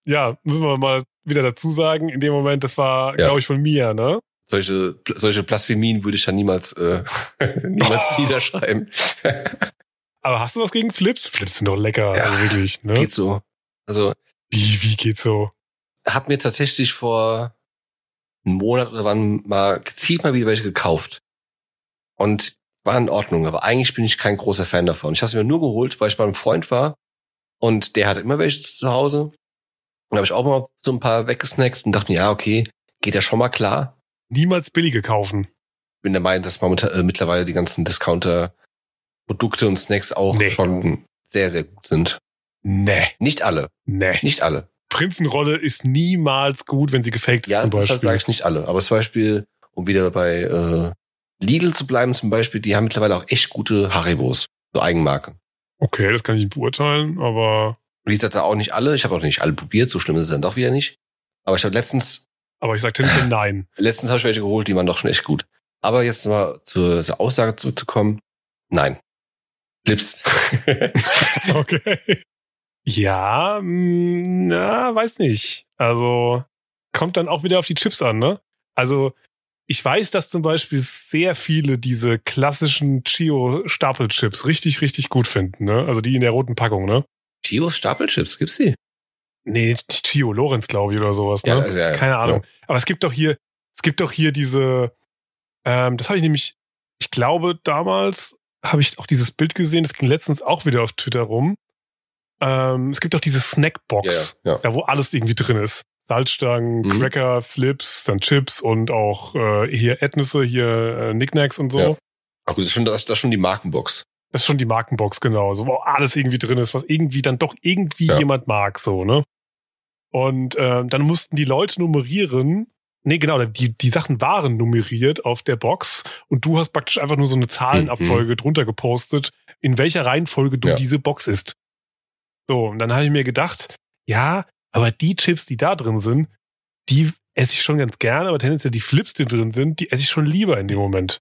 Ja, müssen wir mal wieder dazu sagen, in dem Moment, das war, Ja. glaube ich, von mir, ne? Solche, solche Blasphemien würde ich ja niemals, äh, niemals Oh. niederschreiben. Aber hast du was gegen Flips? Flips sind doch lecker, Ja, also wirklich, ne? Geht so. Also, Wie, wie geht's so? hab mir tatsächlich vor einem Monat oder wann mal gezielt mal wieder welche gekauft. Und war in Ordnung, aber eigentlich bin ich kein großer Fan davon. Ich habe mir nur geholt, weil ich bei einem Freund war und der hatte immer welche zu Hause. Und habe ich auch mal so ein paar weggesnackt und dachte mir, ja, okay, geht ja schon mal klar. Niemals billige kaufen. Bin der Meinung, dass momentan äh, mittlerweile die ganzen Discounter-Produkte und Snacks auch Nee. schon sehr, sehr gut sind. Nee, Nicht alle, nee. nicht alle. Prinzenrolle ist niemals gut, wenn sie gefaked ist Ja, zum deshalb Beispiel. sage ich nicht alle. Aber zum Beispiel, um wieder bei äh, Lidl zu bleiben, zum Beispiel, die haben mittlerweile auch echt gute Haribos. So Eigenmarke. Okay, das kann ich nicht beurteilen, aber, Wie gesagt, da auch nicht alle. Ich habe auch nicht alle probiert, so schlimm ist es dann doch wieder nicht. Aber ich habe letztens, aber ich sag tendenziell nein. letztens habe ich welche geholt, die waren doch schon echt gut. Aber jetzt mal zur, zur Aussage zurückzukommen. Nein. Flips. Okay. Ja, mh, na, weiß nicht. Also kommt dann auch wieder auf die Chips an, ne? Also ich weiß, dass zum Beispiel sehr viele diese klassischen Chio-Stapelchips richtig, richtig gut finden, ne? Also die in der roten Packung, ne? Chio Stapelchips, gibt's die? Nee, nicht Chio, Lorenz, glaube ich, oder sowas, ne? Ja, also, ja, ja. Keine Ahnung. Aber es gibt doch hier, es gibt doch hier diese, ähm, das habe ich nämlich, ich glaube, damals habe ich auch dieses Bild gesehen, das ging letztens auch wieder auf Twitter rum. Ähm, es gibt doch diese Snackbox, Ja, ja, da wo alles irgendwie drin ist. Salzstangen, Mhm. Cracker, Flips, dann Chips und auch äh, hier Erdnüsse, hier äh, Knickknacks und so. Ja. Ach gut, das ist schon, das ist schon die Markenbox. Das ist schon die Markenbox, genau. So, wo alles irgendwie drin ist, was irgendwie dann doch irgendwie Ja. jemand mag, so, ne? Und ähm, dann mussten die Leute nummerieren. Nee, genau, die, die Sachen waren nummeriert auf der Box und du hast praktisch einfach nur so eine Zahlenabfolge drunter gepostet, in welcher Reihenfolge du Ja. diese Box isst. So, und dann habe ich mir gedacht, ja, aber die Chips, die da drin sind, die esse ich schon ganz gerne, aber tendenziell die Flips, die drin sind, die esse ich schon lieber in dem Moment.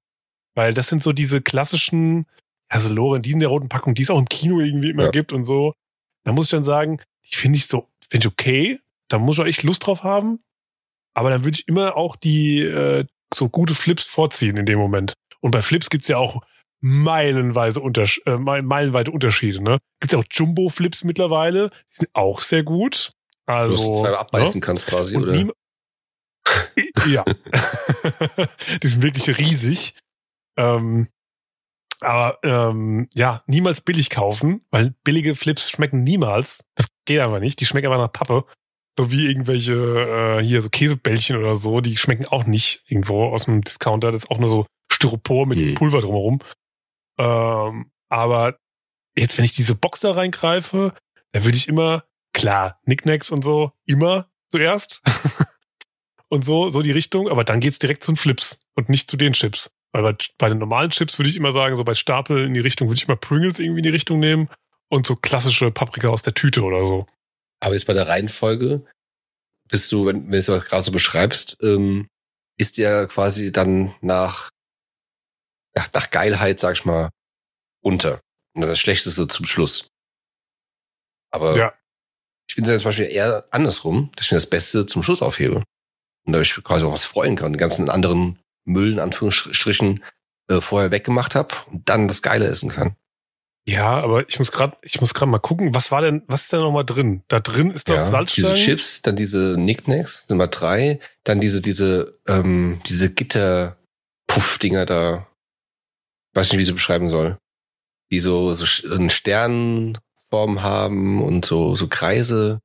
Weil das sind so diese klassischen, also Loren, die in der roten Packung, die es auch im Kino irgendwie immer Ja. gibt und so. Da muss ich dann sagen, die finde ich so, finde ich okay. Da muss ich auch echt Lust drauf haben. Aber dann würde ich immer auch die äh, so gute Flips vorziehen in dem Moment. Und bei Flips gibt's ja auch meilenweise Untersch äh, me- meilenweite Unterschiede. Ne? Gibt's ja auch Jumbo-Flips mittlerweile. Die sind auch sehr gut. Also, du es zweimal abbeißen ne? kannst quasi, Und oder? ja. die sind wirklich riesig. Ähm, aber ähm, ja, niemals billig kaufen, weil billige Flips schmecken niemals. Das geht einfach nicht. Die schmecken einfach nach Pappe. So wie irgendwelche äh, hier so Käsebällchen oder so, die schmecken auch nicht irgendwo aus dem Discounter. Das ist auch nur so Styropor mit Hm. Pulver drumherum. Ähm, aber jetzt, wenn ich diese Box da reingreife, da würde ich immer, klar, Knickknacks und so, immer zuerst. und so, so die Richtung, aber dann geht's direkt zu den Flips und nicht zu den Chips. Weil bei, bei den normalen Chips würde ich immer sagen, so bei Stapel in die Richtung würde ich immer Pringles irgendwie in die Richtung nehmen und so klassische Paprika aus der Tüte oder so. Aber jetzt bei der Reihenfolge bist du, wenn, wenn du es gerade so beschreibst, ähm, ist der quasi dann nach, ja, nach Geilheit, sag ich mal, unter. Und das Schlechteste zum Schluss. Aber Ja. ich bin dann zum Beispiel eher andersrum, dass ich mir das Beste zum Schluss aufhebe. Und da ich quasi auch was freuen kann, den ganzen anderen Müll in Anführungsstrichen äh, vorher weggemacht habe und dann das Geile essen kann. Ja, aber ich muss gerade, ich muss gerade mal gucken, was war denn, was ist denn noch mal drin? Da drin ist doch Ja, Salzstangen. diese Chips, dann diese Knickknacks, sind mal drei, dann diese, diese, ähm, diese Gitter-Puff-Dinger da. Weiß nicht, wie sie beschreiben soll. Die so, so eine Sternform haben und so, so Kreise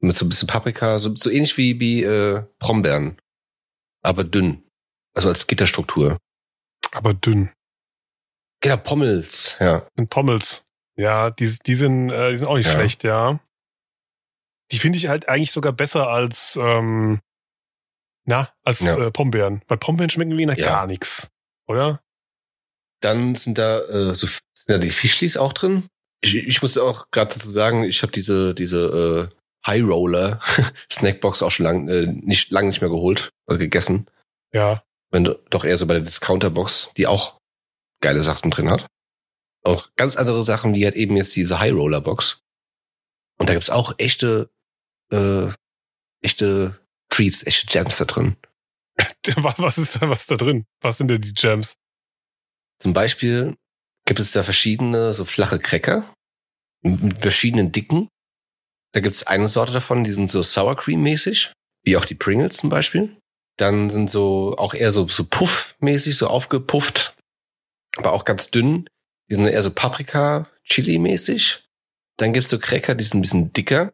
mit so ein bisschen Paprika, so, so ähnlich wie, wie äh, Brombeeren. Aber dünn. Also als Gitterstruktur. Aber dünn. Genau, Pommels, ja. sind Pommels. Ja, die, die sind, äh, die sind auch nicht Ja. schlecht, ja. Die finde ich halt eigentlich sogar besser als, ähm, na, als Ja. äh, Pombeeren. Weil Pombeeren schmecken wie nach Ja. gar nichts, oder? Dann sind da äh, so sind da die Fischlis auch drin. Ich, ich muss auch gerade dazu sagen, ich habe diese diese äh, High Roller Snackbox auch schon lang äh, nicht lang nicht mehr geholt oder gegessen. Ja. Wenn du doch eher so bei der Discounter Box, die auch geile Sachen drin hat. Auch ganz andere Sachen wie halt eben jetzt diese High Roller Box. Und da gibt's auch echte äh, echte Treats, echte Jams da drin. Was ist da, was da drin? Was sind denn die Gems? Zum Beispiel gibt es da verschiedene so flache Cracker mit verschiedenen Dicken. Da gibt es eine Sorte davon, die sind so Sour Cream mäßig, wie auch die Pringles zum Beispiel. Dann sind so auch eher so, so Puff-mäßig, so aufgepufft, aber auch ganz dünn. Die sind eher so Paprika, Chili-mäßig. Dann gibt's so Cracker, die sind ein bisschen dicker,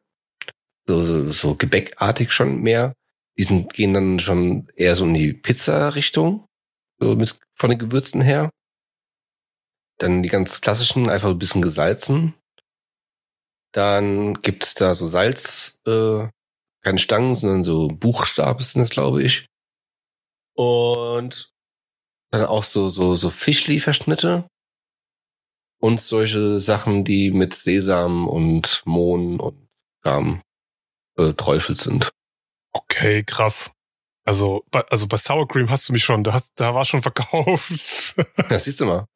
so, so, so gebäckartig schon mehr. Die sind, gehen dann schon eher so in die Pizza-Richtung, so mit, von den Gewürzen her. Dann die ganz klassischen, einfach ein bisschen gesalzen. Dann gibt es da so Salz, äh, keine Stangen, sondern so Buchstaben sind das, glaube ich. Und dann auch so, so, so Fischli-Verschnitte. Und solche Sachen, die mit Sesam und Mohn und Kram beträufelt sind. Okay, krass. Also, bei, also bei Sour Cream hast du mich schon, da, hast, da war schon verkauft. Ja, siehst du mal.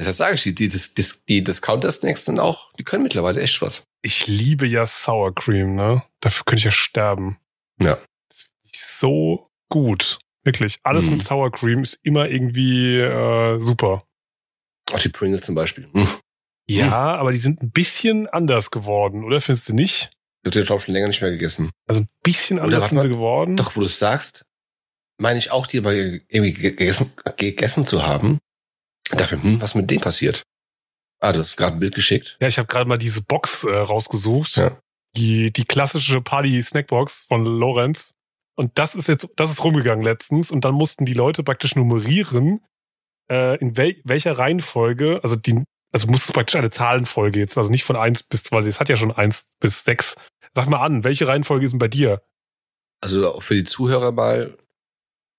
Deshalb sage ich, die, die, die, die Discounter-Snacks sind auch, die können mittlerweile echt was. Ich liebe ja Sour Cream, ne? Dafür könnte ich ja sterben. Ja. Das finde ich so gut. Wirklich. Alles Mhm. mit Sour Cream ist immer irgendwie äh, super. Auch die Pringles zum Beispiel. Hm. Ja, aber die sind ein bisschen anders geworden, oder? Findest du nicht? Ich habe den, ich, schon länger nicht mehr gegessen. Also ein bisschen Oder anders sind sie geworden. Doch, wo du es sagst, meine ich auch, die aber irgendwie gegessen, gegessen zu haben. Ich dachte, hm, was mit dem passiert? Ah, du hast gerade ein Bild geschickt. Ja, ich habe gerade mal diese Box äh, rausgesucht. Ja. Die, die klassische Party-Snackbox von Lorenz. Und das ist jetzt, das ist rumgegangen letztens. Und dann mussten die Leute praktisch nummerieren, äh, in wel welcher Reihenfolge, also die, also muss es praktisch eine Zahlenfolge jetzt, also nicht von eins bis, weil es hat ja schon eins bis sechs. Sag mal an, welche Reihenfolge ist denn bei dir? Also auch für die Zuhörer mal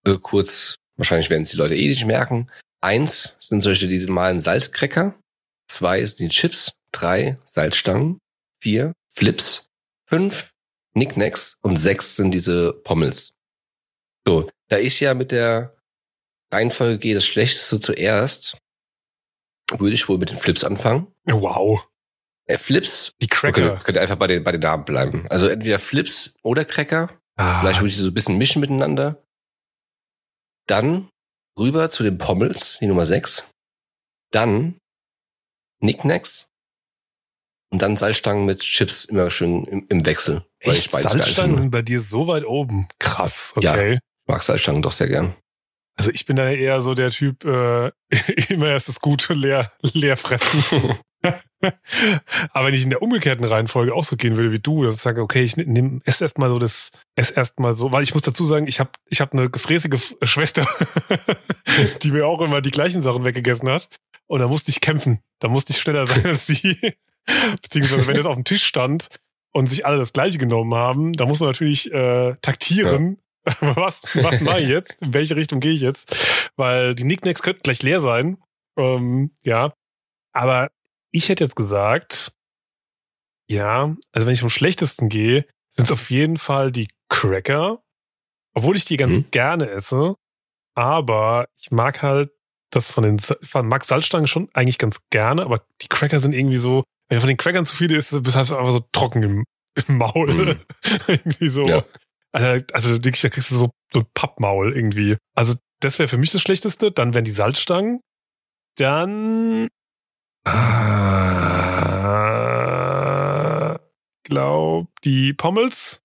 äh, kurz, wahrscheinlich werden es die Leute eh nicht merken. Eins sind solche diese normalen Salzcracker. Zwei sind die Chips. Drei Salzstangen. Vier Flips. Fünf Knickknacks. Und sechs sind diese Pommels. So, da ich ja mit der Reihenfolge gehe, das Schlechteste zuerst, würde ich wohl mit den Flips anfangen. Wow. Äh, Flips, Die okay, Cracker. könnt ihr einfach bei den, bei den Namen bleiben. Also entweder Flips oder Cracker. Ah, Vielleicht würde ich sie so ein bisschen mischen miteinander. Dann rüber zu den Pommels, die Nummer 6. Dann Knickknacks. Und dann Salzstangen mit Chips immer schön im, im Wechsel. Echt, Salzstangen sind bei dir so weit oben. Krass, Ja. okay. Ich mag Salzstangen doch sehr gern. Also ich bin da eher so der Typ, äh, immer erst das Gute leer, leer fressen. Aber wenn ich in der umgekehrten Reihenfolge auch so gehen würde wie du, dass ich sage, okay, ich nehme ess erst mal so das, ess erst mal so, weil ich muss dazu sagen, ich habe ich hab eine gefräßige F- Schwester, die mir auch immer die gleichen Sachen weggegessen hat. Und da musste ich kämpfen. Da musste ich schneller sein als sie. Beziehungsweise wenn es auf dem Tisch stand und sich alle das gleiche genommen haben, da muss man natürlich äh, taktieren. Was, was mache ich jetzt? In welche Richtung gehe ich jetzt? Weil die Nicknacks könnten gleich leer sein. Ähm, ja. Aber ich hätte jetzt gesagt, ja, also wenn ich vom schlechtesten gehe, sind es auf jeden Fall die Cracker. Obwohl ich die ganz Mhm. gerne esse. Aber ich mag halt das von den von mag Salzstangen schon eigentlich ganz gerne, aber die Cracker sind irgendwie so, wenn du von den Crackern zu viele isst, bist du halt einfach so trocken im, im Maul. Mhm. irgendwie so. Ja. Also, also wirklich, da kriegst du so, so ein Pappmaul irgendwie. Also das wäre für mich das Schlechteste. Dann wären die Salzstangen. Dann ah, glaub die Pommels.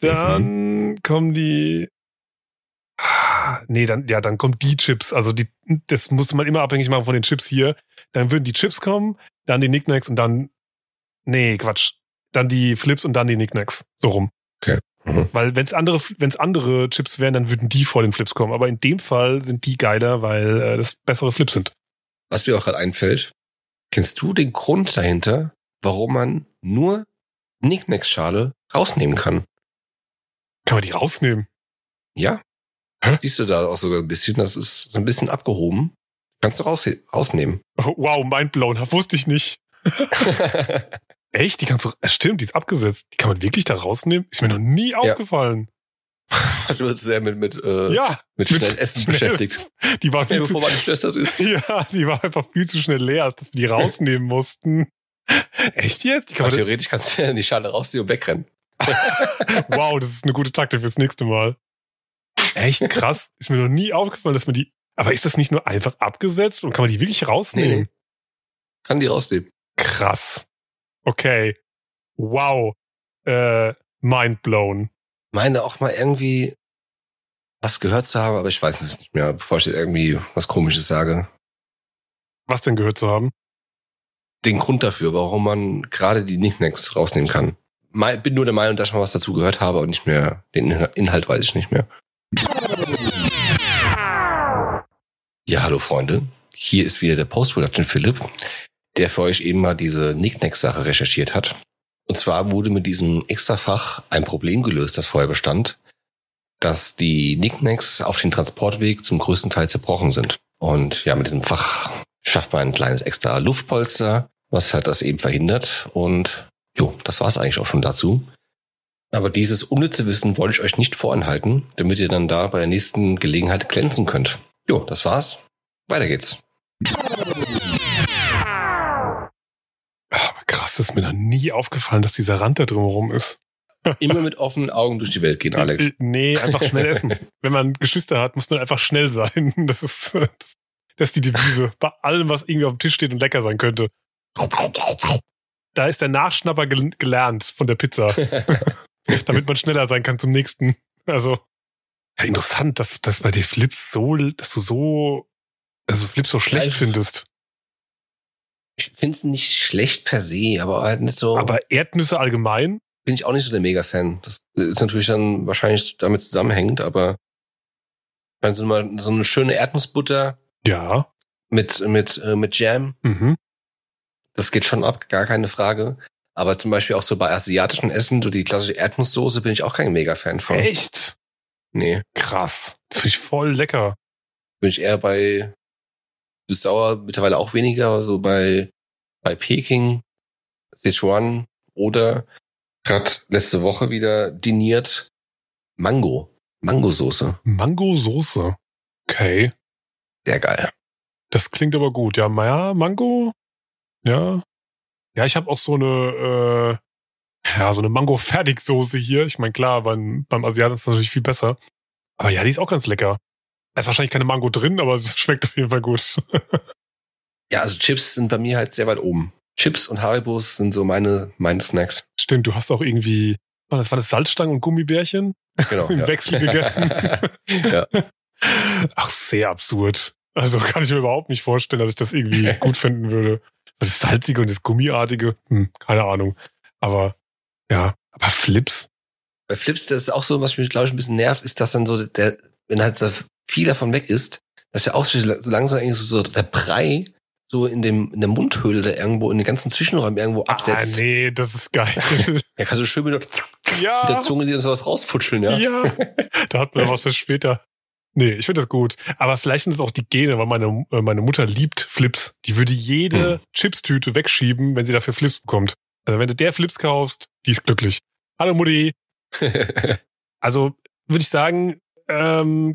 Dann kommen die Ah, Nee, dann, ja, dann kommen die Chips. Also die, das muss man immer abhängig machen von den Chips hier. Dann würden die Chips kommen, dann die Knickknacks und dann, nee, Quatsch. Dann die Flips und dann die Knickknacks. So rum. Mhm. Weil wenn's andere, wenn's andere Chips wären, dann würden die vor den Flips kommen. Aber in dem Fall sind die geiler, weil äh, das bessere Flips sind. Was mir auch gerade einfällt, kennst du den Grund dahinter, warum man nur Knickknacks-Schale rausnehmen kann? Kann man die rausnehmen? Ja. Hä? Siehst du da auch sogar ein bisschen, das ist so ein bisschen abgehoben. Kannst du raus, rausnehmen. Oh, wow, mindblown. Wusste ich nicht. Echt? Die kannst du, äh, stimmt, die ist abgesetzt. Die kann man wirklich da rausnehmen? Ist mir noch nie aufgefallen. Hast du zu sehr mit, mit, äh, Ja, mit mit schnell Essen schnell- beschäftigt. die war Ja, viel zu, bevor meine Schwester ist. ja, die war einfach viel zu schnell leer, als dass wir die rausnehmen mussten. Echt jetzt? Kann Aber man, theoretisch kannst du ja die Schale rausziehen und wegrennen. wow, das ist eine gute Taktik fürs nächste Mal. Echt krass. Ist mir noch nie aufgefallen, dass man die, aber ist das nicht nur einfach abgesetzt und kann man die wirklich rausnehmen? Nee, Kann die rausnehmen. Krass. Okay. Wow. Äh, mindblown. Meine auch mal irgendwie was gehört zu haben, aber ich weiß es nicht mehr, bevor ich jetzt irgendwie was Komisches sage. Was denn gehört zu haben? Den Grund dafür, warum man gerade die Nicknacks rausnehmen kann. Bin nur der Meinung, dass ich mal was dazu gehört habe und nicht mehr, den Inhalt- weiß ich nicht mehr. Ja, hallo Freunde. Hier ist wieder der Post-Production Philipp, der für euch eben mal diese Nicknacks-Sache recherchiert hat. Und zwar wurde mit diesem Extrafach ein Problem gelöst, das vorher bestand, dass die Knickknacks auf den Transportweg zum größten Teil zerbrochen sind. Und ja, mit diesem Fach schafft man ein kleines extra Luftpolster, was halt das eben verhindert. Und jo, das war's eigentlich auch schon dazu. Aber dieses unnütze Wissen wollte ich euch nicht vorenthalten, damit ihr dann da bei der nächsten Gelegenheit glänzen könnt. Jo, das war's. Weiter geht's. Ah, Aber krass, das ist mir noch nie aufgefallen, dass dieser Rand da drumherum ist. Immer mit offenen Augen durch die Welt gehen, Alex. Äh, Nee, einfach schnell essen. Wenn man Geschwister hat, muss man einfach schnell sein. Das ist, das, das ist die Devise. Bei allem, was irgendwie auf dem Tisch steht und lecker sein könnte. Da ist der Nachschnapper gel gelernt von der Pizza, damit man schneller sein kann zum nächsten. Also, ja, interessant, dass, dass bei dir Flips so, dass du so, also Flips so schlecht ich- findest. Ich finde es nicht schlecht per se, aber halt nicht so. Aber Erdnüsse allgemein? Bin ich auch nicht so der Mega-Fan. Das ist natürlich dann wahrscheinlich damit zusammenhängend, aber ich meine, so, mal, so eine schöne Erdnussbutter Ja. mit, mit, äh, mit Jam, Mhm. das geht schon ab, gar keine Frage. Aber zum Beispiel auch so bei asiatischen Essen, so die klassische Erdnusssoße, bin ich auch kein Mega-Fan von. Echt? Nee, Krass. Das finde ich voll lecker. bin ich eher bei süß-sauer, mittlerweile auch weniger, aber so bei, bei Peking, Sichuan oder gerade letzte Woche wieder diniert Mango. Mangosoße. Mango-Soße. Okay. Sehr geil. Das klingt aber gut. Ja, ja Mango. Ja. Ja, ich habe auch so eine, äh, ja, so eine Mango-Fertigsoße hier. Ich meine, klar, beim, beim Asiaten ist das natürlich viel besser. Aber ja, die ist auch ganz lecker. Da ist wahrscheinlich keine Mango drin, aber es schmeckt auf jeden Fall gut. Ja, also Chips sind bei mir halt sehr weit oben. Chips und Haribos sind so meine, meine Snacks. Stimmt, du hast auch irgendwie, was das war das Salzstangen und Gummibärchen Genau. im ja. Wechsel gegessen. ja. Ach, sehr absurd. Also kann ich mir überhaupt nicht vorstellen, dass ich das irgendwie gut finden würde. Das Salzige und das Gummiartige, hm, keine Ahnung. Aber ja, aber Flips. Bei Flips, das ist auch so, was mich, glaube ich, ein bisschen nervt, ist, dass dann so der, wenn halt so viel davon weg ist, dass ja auch so langsam eigentlich so der Brei so in dem, in der Mundhöhle da irgendwo, in den ganzen Zwischenräumen irgendwo absetzt. Ah, nee, das ist geil. Ja, kannst du schön mit, der- mit der ja, Zunge dir sowas rausfutscheln, ja? ja. Da hat man was für später. Nee, ich finde das gut. Aber vielleicht sind es auch die Gene, weil meine, äh, meine Mutter liebt Flips. Die würde jede Hm. Chipstüte wegschieben, wenn sie dafür Flips bekommt. Also wenn du der Flips kaufst, die ist glücklich. Hallo Mutti. Also würde ich sagen, ähm,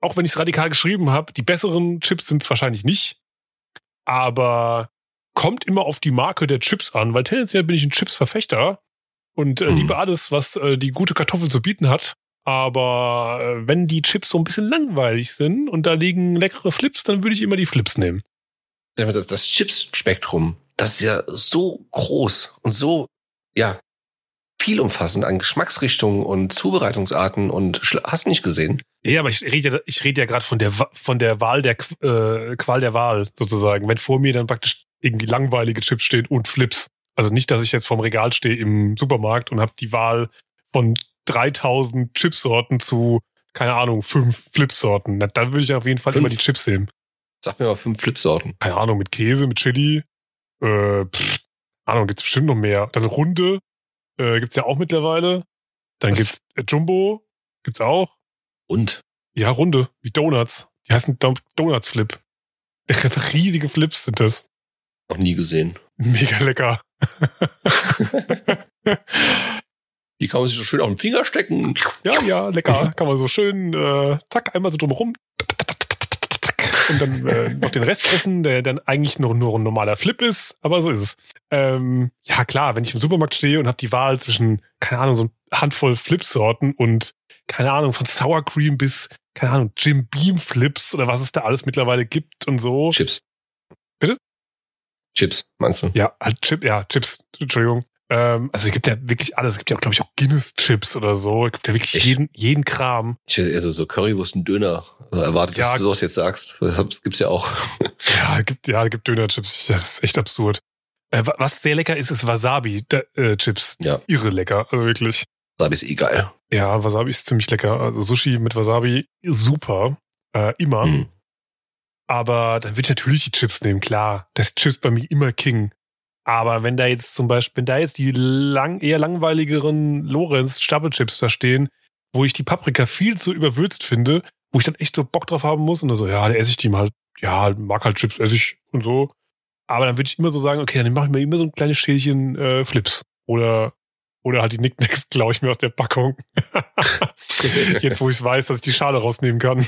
auch wenn ich es radikal geschrieben habe, die besseren Chips sind es wahrscheinlich nicht. Aber kommt immer auf die Marke der Chips an, weil tendenziell bin ich ein Chips-Verfechter und äh, Mhm. liebe alles, was äh, die gute Kartoffel zu bieten hat. Aber äh, wenn die Chips so ein bisschen langweilig sind und da liegen leckere Flips, dann würde ich immer die Flips nehmen. das, das Chips-Spektrum, das ist ja so groß und so, ja, viel umfassend an Geschmacksrichtungen und Zubereitungsarten und hast nicht gesehen. Ja, aber ich rede ja, ich rede ja gerade von der von der Wahl der äh, Qual der Wahl sozusagen. Wenn vor mir dann praktisch irgendwie langweilige Chips stehen und Flips. Also nicht, dass ich jetzt vorm Regal stehe im Supermarkt und habe die Wahl von 3000 Chipsorten zu keine Ahnung fünf Flipsorten. Na, dann würde ich auf jeden Fall Fünf? immer die Chips nehmen. Sag mir mal fünf Flipsorten. Keine Ahnung mit Käse, mit Chili. Äh, pff, Ahnung gibt's bestimmt noch mehr. Dann Runde äh, gibt's ja auch mittlerweile. Dann Was? gibt's äh, Jumbo gibt's auch. Und? Ja, runde, wie Donuts. Die heißen Donuts Flip. Riesige Flips sind das. Noch nie gesehen. Mega lecker. Die kann man sich so schön auf den Finger stecken. ja, ja, lecker. Kann man so schön, äh, zack, einmal so drumherum. Und dann äh, noch den Rest essen, der dann eigentlich nur, nur ein normaler Flip ist, aber so ist es. Ähm, ja, klar, wenn ich im Supermarkt stehe und habe die Wahl zwischen, keine Ahnung, so eine Handvoll Flipsorten und, keine Ahnung, von Sour Cream bis, keine Ahnung, Jim Beam Flips oder was es da alles mittlerweile gibt und so. Chips. Bitte? Chips, meinst du? Ja, halt Chip, ja, Chips, Entschuldigung. Ähm, also es gibt ja wirklich alles. Es gibt ja, glaube ich, auch Guinness-Chips oder so. Es gibt ja wirklich Echt? jeden, jeden Kram. Ich hätte eher so, Currywurst und Döner äh, erwartet, dass Ja. du sowas jetzt sagst. Das gibt's ja auch. Ja, es gibt, ja, gibt Döner-Chips. Das ist echt absurd. Äh, wa- was sehr lecker ist, ist Wasabi-Chips. Ja. Irre lecker, also wirklich. Sabi ist eh geil. Ja, Wasabi ist ziemlich lecker. Also Sushi mit Wasabi, super. Äh, immer. Hm. Aber dann würde ich natürlich die Chips nehmen, klar. Das ist Chips bei mir immer King. Aber wenn da jetzt zum Beispiel, wenn da jetzt die lang, eher langweiligeren Lorenz Stapelchips da stehen, wo ich die Paprika viel zu überwürzt finde, wo ich dann echt so Bock drauf haben muss und dann so, ja, dann esse ich die mal, ja, mag halt Chips, esse ich und so. Aber dann würde ich immer so sagen, okay, dann mache ich mir immer so ein kleines Schälchen äh, Flips. Oder, oder halt die Nicknacks klaue ich mir aus der Packung. Jetzt, wo ich weiß, dass ich die Schale rausnehmen kann.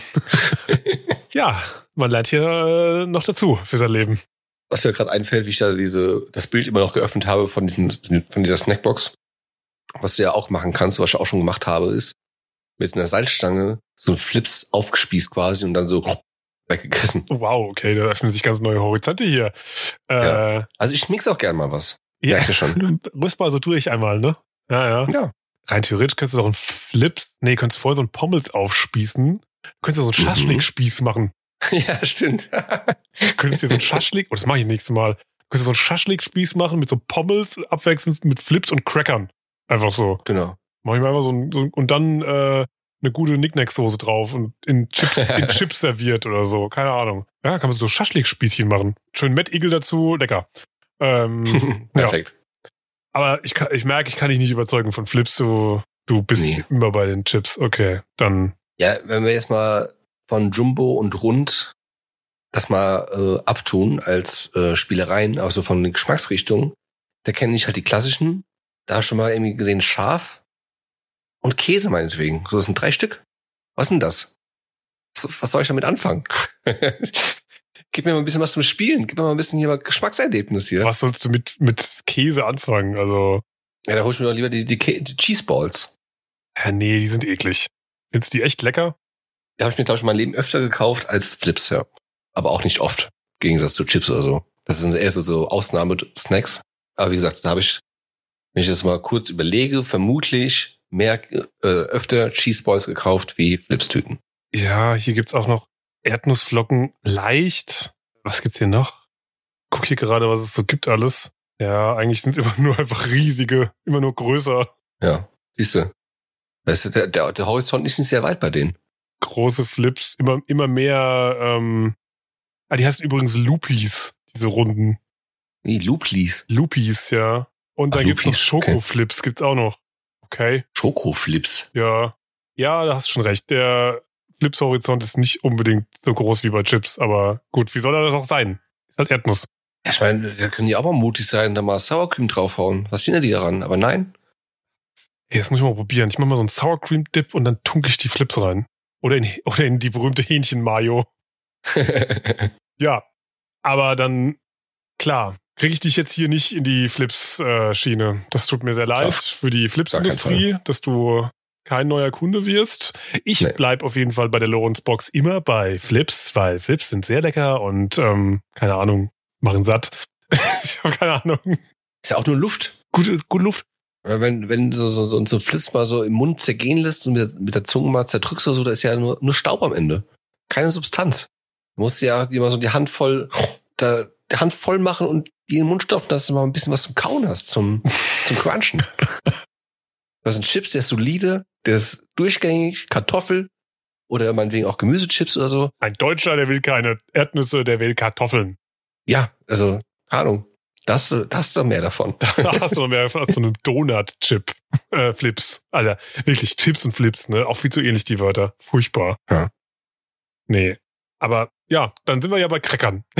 ja, man lernt hier äh, noch dazu für sein Leben. Was mir gerade einfällt, wie ich da diese, das Bild immer noch geöffnet habe von diesen, von dieser Snackbox. Was du ja auch machen kannst, was ich auch schon gemacht habe, ist mit einer Salzstange so ein Flips aufgespießt quasi und dann so weggegessen. Wow, okay, da öffnen sich ganz neue Horizonte hier. Äh, Ja. Also ich mix auch gern mal was. ja, Merke schon. rüst mal so durch einmal, ne? Ja, ja. Ja. Rein theoretisch könntest du doch einen Flips, nee, könntest vorher so einen Pommels aufspießen. Du könntest so einen Mhm. Schaschlik-Spieß machen. ja, stimmt. könntest dir so einen Schaschlik, oh, das mache ich nächstes Mal. Du könntest so einen Schaschlik-Spieß machen mit so Pommels abwechselnd mit Flips und Crackern. Einfach so. genau. Mach ich mal einfach so, ein, so ein- und dann äh, eine gute Nicknack-Soße drauf und in Chips, in Chips serviert oder so. Keine Ahnung. Ja, kann man so Schaschlik-Spießchen machen. Schön Mettigel dazu, lecker. Ähm, Perfekt. aber ich, kann, ich merke, ich kann dich nicht überzeugen von Flips. Du, du bist Nee. immer bei den Chips. Okay, dann. Ja, wenn wir jetzt mal von Jumbo und Rund das mal äh, abtun als äh, Spielereien, also von den Geschmacksrichtungen, da kenne ich halt die klassischen. Da habe ich schon mal irgendwie gesehen Schaf und Käse meinetwegen. So, das sind drei Stück. Was sind das? Was, soll ich damit anfangen? Gib mir mal ein bisschen was zum Spielen. Gib mir mal ein bisschen hier mal Geschmackserlebnis hier. Was sollst du mit, mit Käse anfangen? Also, Ja, da hol ich mir doch lieber die, die, Kä- die Cheese Balls. ja, nee, die sind eklig. Findest du die echt lecker? Die habe ich mir, glaube ich, mein Leben öfter gekauft als Flips, ja. Aber auch nicht oft. Im Gegensatz zu Chips oder so. Das sind eher so, so Ausnahme-Snacks. Aber wie gesagt, da habe ich, wenn ich das mal kurz überlege, vermutlich mehr, äh, öfter Cheese Balls gekauft wie Flips-Tüten. Ja, hier gibt's auch noch Erdnussflocken leicht. Was gibt's hier noch? Guck hier gerade, was es so gibt alles. Ja, eigentlich sind es immer nur einfach riesige, immer nur größer. Ja, siehst du. Weißt du, der, der, der Horizont ist nicht sehr weit bei denen. Große Flips, immer, immer mehr, ähm, ah, die heißen übrigens Loopies, diese Runden. Nee, Looplis. Loopies, ja. Und dann gibt's noch Loopies, okay. Schokoflips, gibt's auch noch. Okay, Schokoflips. ja. Ja, da hast du schon recht. Der Flips-Horizont ist nicht unbedingt so groß wie bei Chips, aber gut, wie soll er das auch sein? Ist halt Erdnuss. Ja, ich meine, da können die auch mal mutig sein, da mal Sour Cream draufhauen. Was sind denn die daran? Aber nein. Ey, das muss ich mal probieren. Ich mach mal so einen Sour Cream Dip und dann tunke ich die Flips rein. Oder in, oder in die berühmte Hähnchen-Mayo. Ja, aber dann, klar, kriege ich dich jetzt hier nicht in die Flips-Schiene. das tut mir sehr leid Auf für die Flips-Industrie, dass du kein neuer Kunde wirst. Ich Nee. bleib auf jeden Fall bei der Lorenz Box immer bei Flips, weil Flips sind sehr lecker und ähm, keine Ahnung, machen satt. ich habe keine Ahnung. ist ja auch nur Luft. Gute, gute Luft. Weil Wenn, wenn so, so, so, so Flips mal so im Mund zergehen lässt und mit, mit der Zunge mal zerdrückst oder so, da ist ja nur, nur Staub am Ende. Keine Substanz. Du musst ja immer so die Hand voll, da, die Hand voll machen und die in den Mund stopfen, dass du mal ein bisschen was zum Kauen hast, zum, zum Crunchen. Das sind Chips, der ist solide, der ist durchgängig, Kartoffel oder meinetwegen auch Gemüsechips oder so. Ein Deutscher, der will keine Erdnüsse, der will Kartoffeln. Ja, also, keine Ahnung. Das, das ist doch mehr davon. Da hast du noch mehr von so einem Donut-Chip. Äh, Flips. Alter, wirklich Chips und Flips, ne? Auch viel zu ähnlich die Wörter. Furchtbar. Ja. Nee. Aber ja, dann sind wir ja bei Crackern.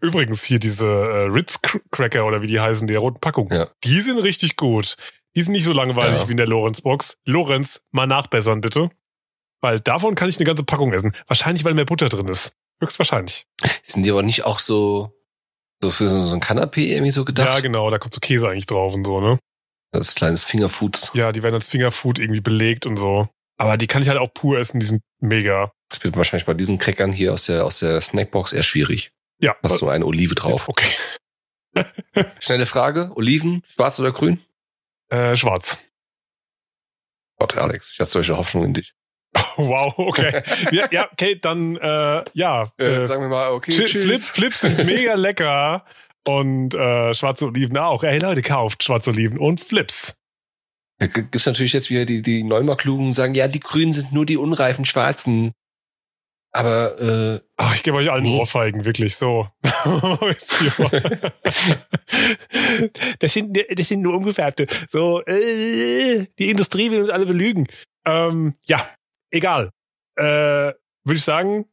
Übrigens hier diese äh, Ritz Cracker oder wie die heißen, die roten Packungen. Ja. Die sind richtig gut. Die sind nicht so langweilig Ja. wie in der Lorenz-Box. Lorenz, mal nachbessern bitte. Weil davon kann ich eine ganze Packung essen. Wahrscheinlich, weil mehr Butter drin ist. Höchstwahrscheinlich. Sind die aber nicht auch so, so für so, so ein Kanapé irgendwie so gedacht? Ja, genau, da kommt so Käse eigentlich drauf und so, ne? Das kleines Fingerfoods. Ja, die werden als Fingerfood irgendwie belegt und so. Aber die kann ich halt auch pur essen, die sind mega. Das wird wahrscheinlich bei diesen Crackern hier aus der, aus der Snackbox eher schwierig. Ja, Hast du eine Olive drauf. okay. Schnelle Frage. Oliven, schwarz oder grün? Äh, schwarz. Gott, Alex, ich hatte solche Hoffnung in dich. Wow, okay. ja, ja, okay, dann, äh, ja. Äh, sagen wir mal, okay, Chi- tschüss. Flips, Flips sind mega lecker. Und äh, schwarze Oliven auch. Ey Leute, kauft schwarze Oliven und Flips. Da gibt's natürlich jetzt wieder die, die Neumarklugen sagen, ja, die Grünen sind nur die unreifen Schwarzen. Aber äh, Ach, ich gebe euch allen Nee. Ohrfeigen, wirklich so. das, sind, das sind nur umgefärbte. So, äh, die Industrie will uns alle belügen. Ähm, ja, egal. Äh, Würde ich sagen,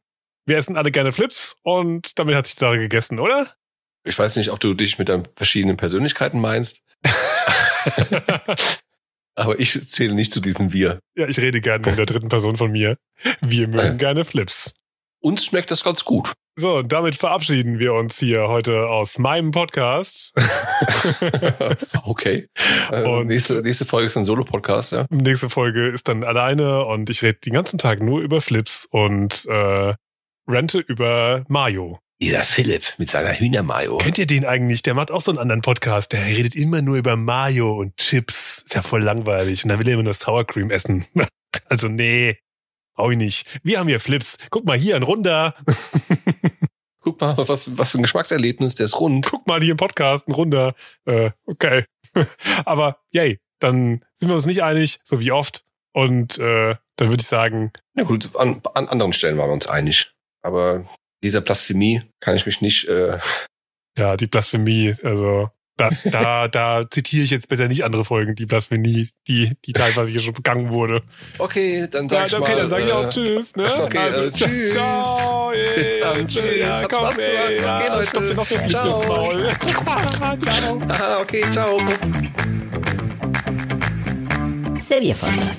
wir essen alle gerne Flips und damit hat sich die Sache gegessen, oder? ich weiß nicht, ob du dich mit deinen verschiedenen Persönlichkeiten meinst, aber ich zähle nicht zu diesen Wir. ja, ich rede gerne in der dritten Person von mir. Wir mögen Äh. gerne Flips. Uns schmeckt das ganz gut. So, und damit verabschieden wir uns hier heute aus meinem Podcast. okay. Äh, Und- nächste, nächste Folge ist ein Solo-Podcast, ja. Nächste Folge ist dann alleine und ich rede den ganzen Tag nur über Flips und äh, rente über Mayo. Dieser Philipp mit seiner Hühnermayo. Kennt ihr den eigentlich? Der macht auch so einen anderen Podcast. Der redet immer nur über Mayo und Chips. Ist ja voll langweilig. Und da will er immer nur Sour Cream essen. Also nee, ich nicht. Wir haben hier Flips. Guck mal hier, ein Runder. Guck mal, was, was für ein Geschmackserlebnis, der ist rund. Guck mal hier im Podcast, ein Runder. Äh, okay. Aber yay, dann sind wir uns nicht einig, so wie oft. Und äh, dann würde ich sagen, Na gut, an, an anderen Stellen waren wir uns einig. Aber dieser Blasphemie kann ich mich nicht. Äh, Ja, die Blasphemie, also da, da, da zitiere ich jetzt besser nicht andere Folgen, die Blasphemie, die, die teilweise hier schon begangen wurde. okay, dann Ja, sag ich okay, mal. dann sage ich auch äh, Tschüss, ne? okay, äh, tschüss. Ciao, ey. Bis dann, tschüss. Ja, komm, Spaß ey. gemacht. Ja, Okay, Leute. dir noch Blitz Ciao. Ciao. Aha, okay, ciao. Serviervorschlag.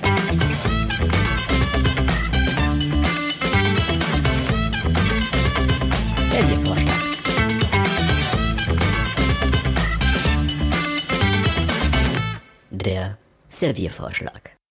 Serviervorschlag. Der Serviervorschlag.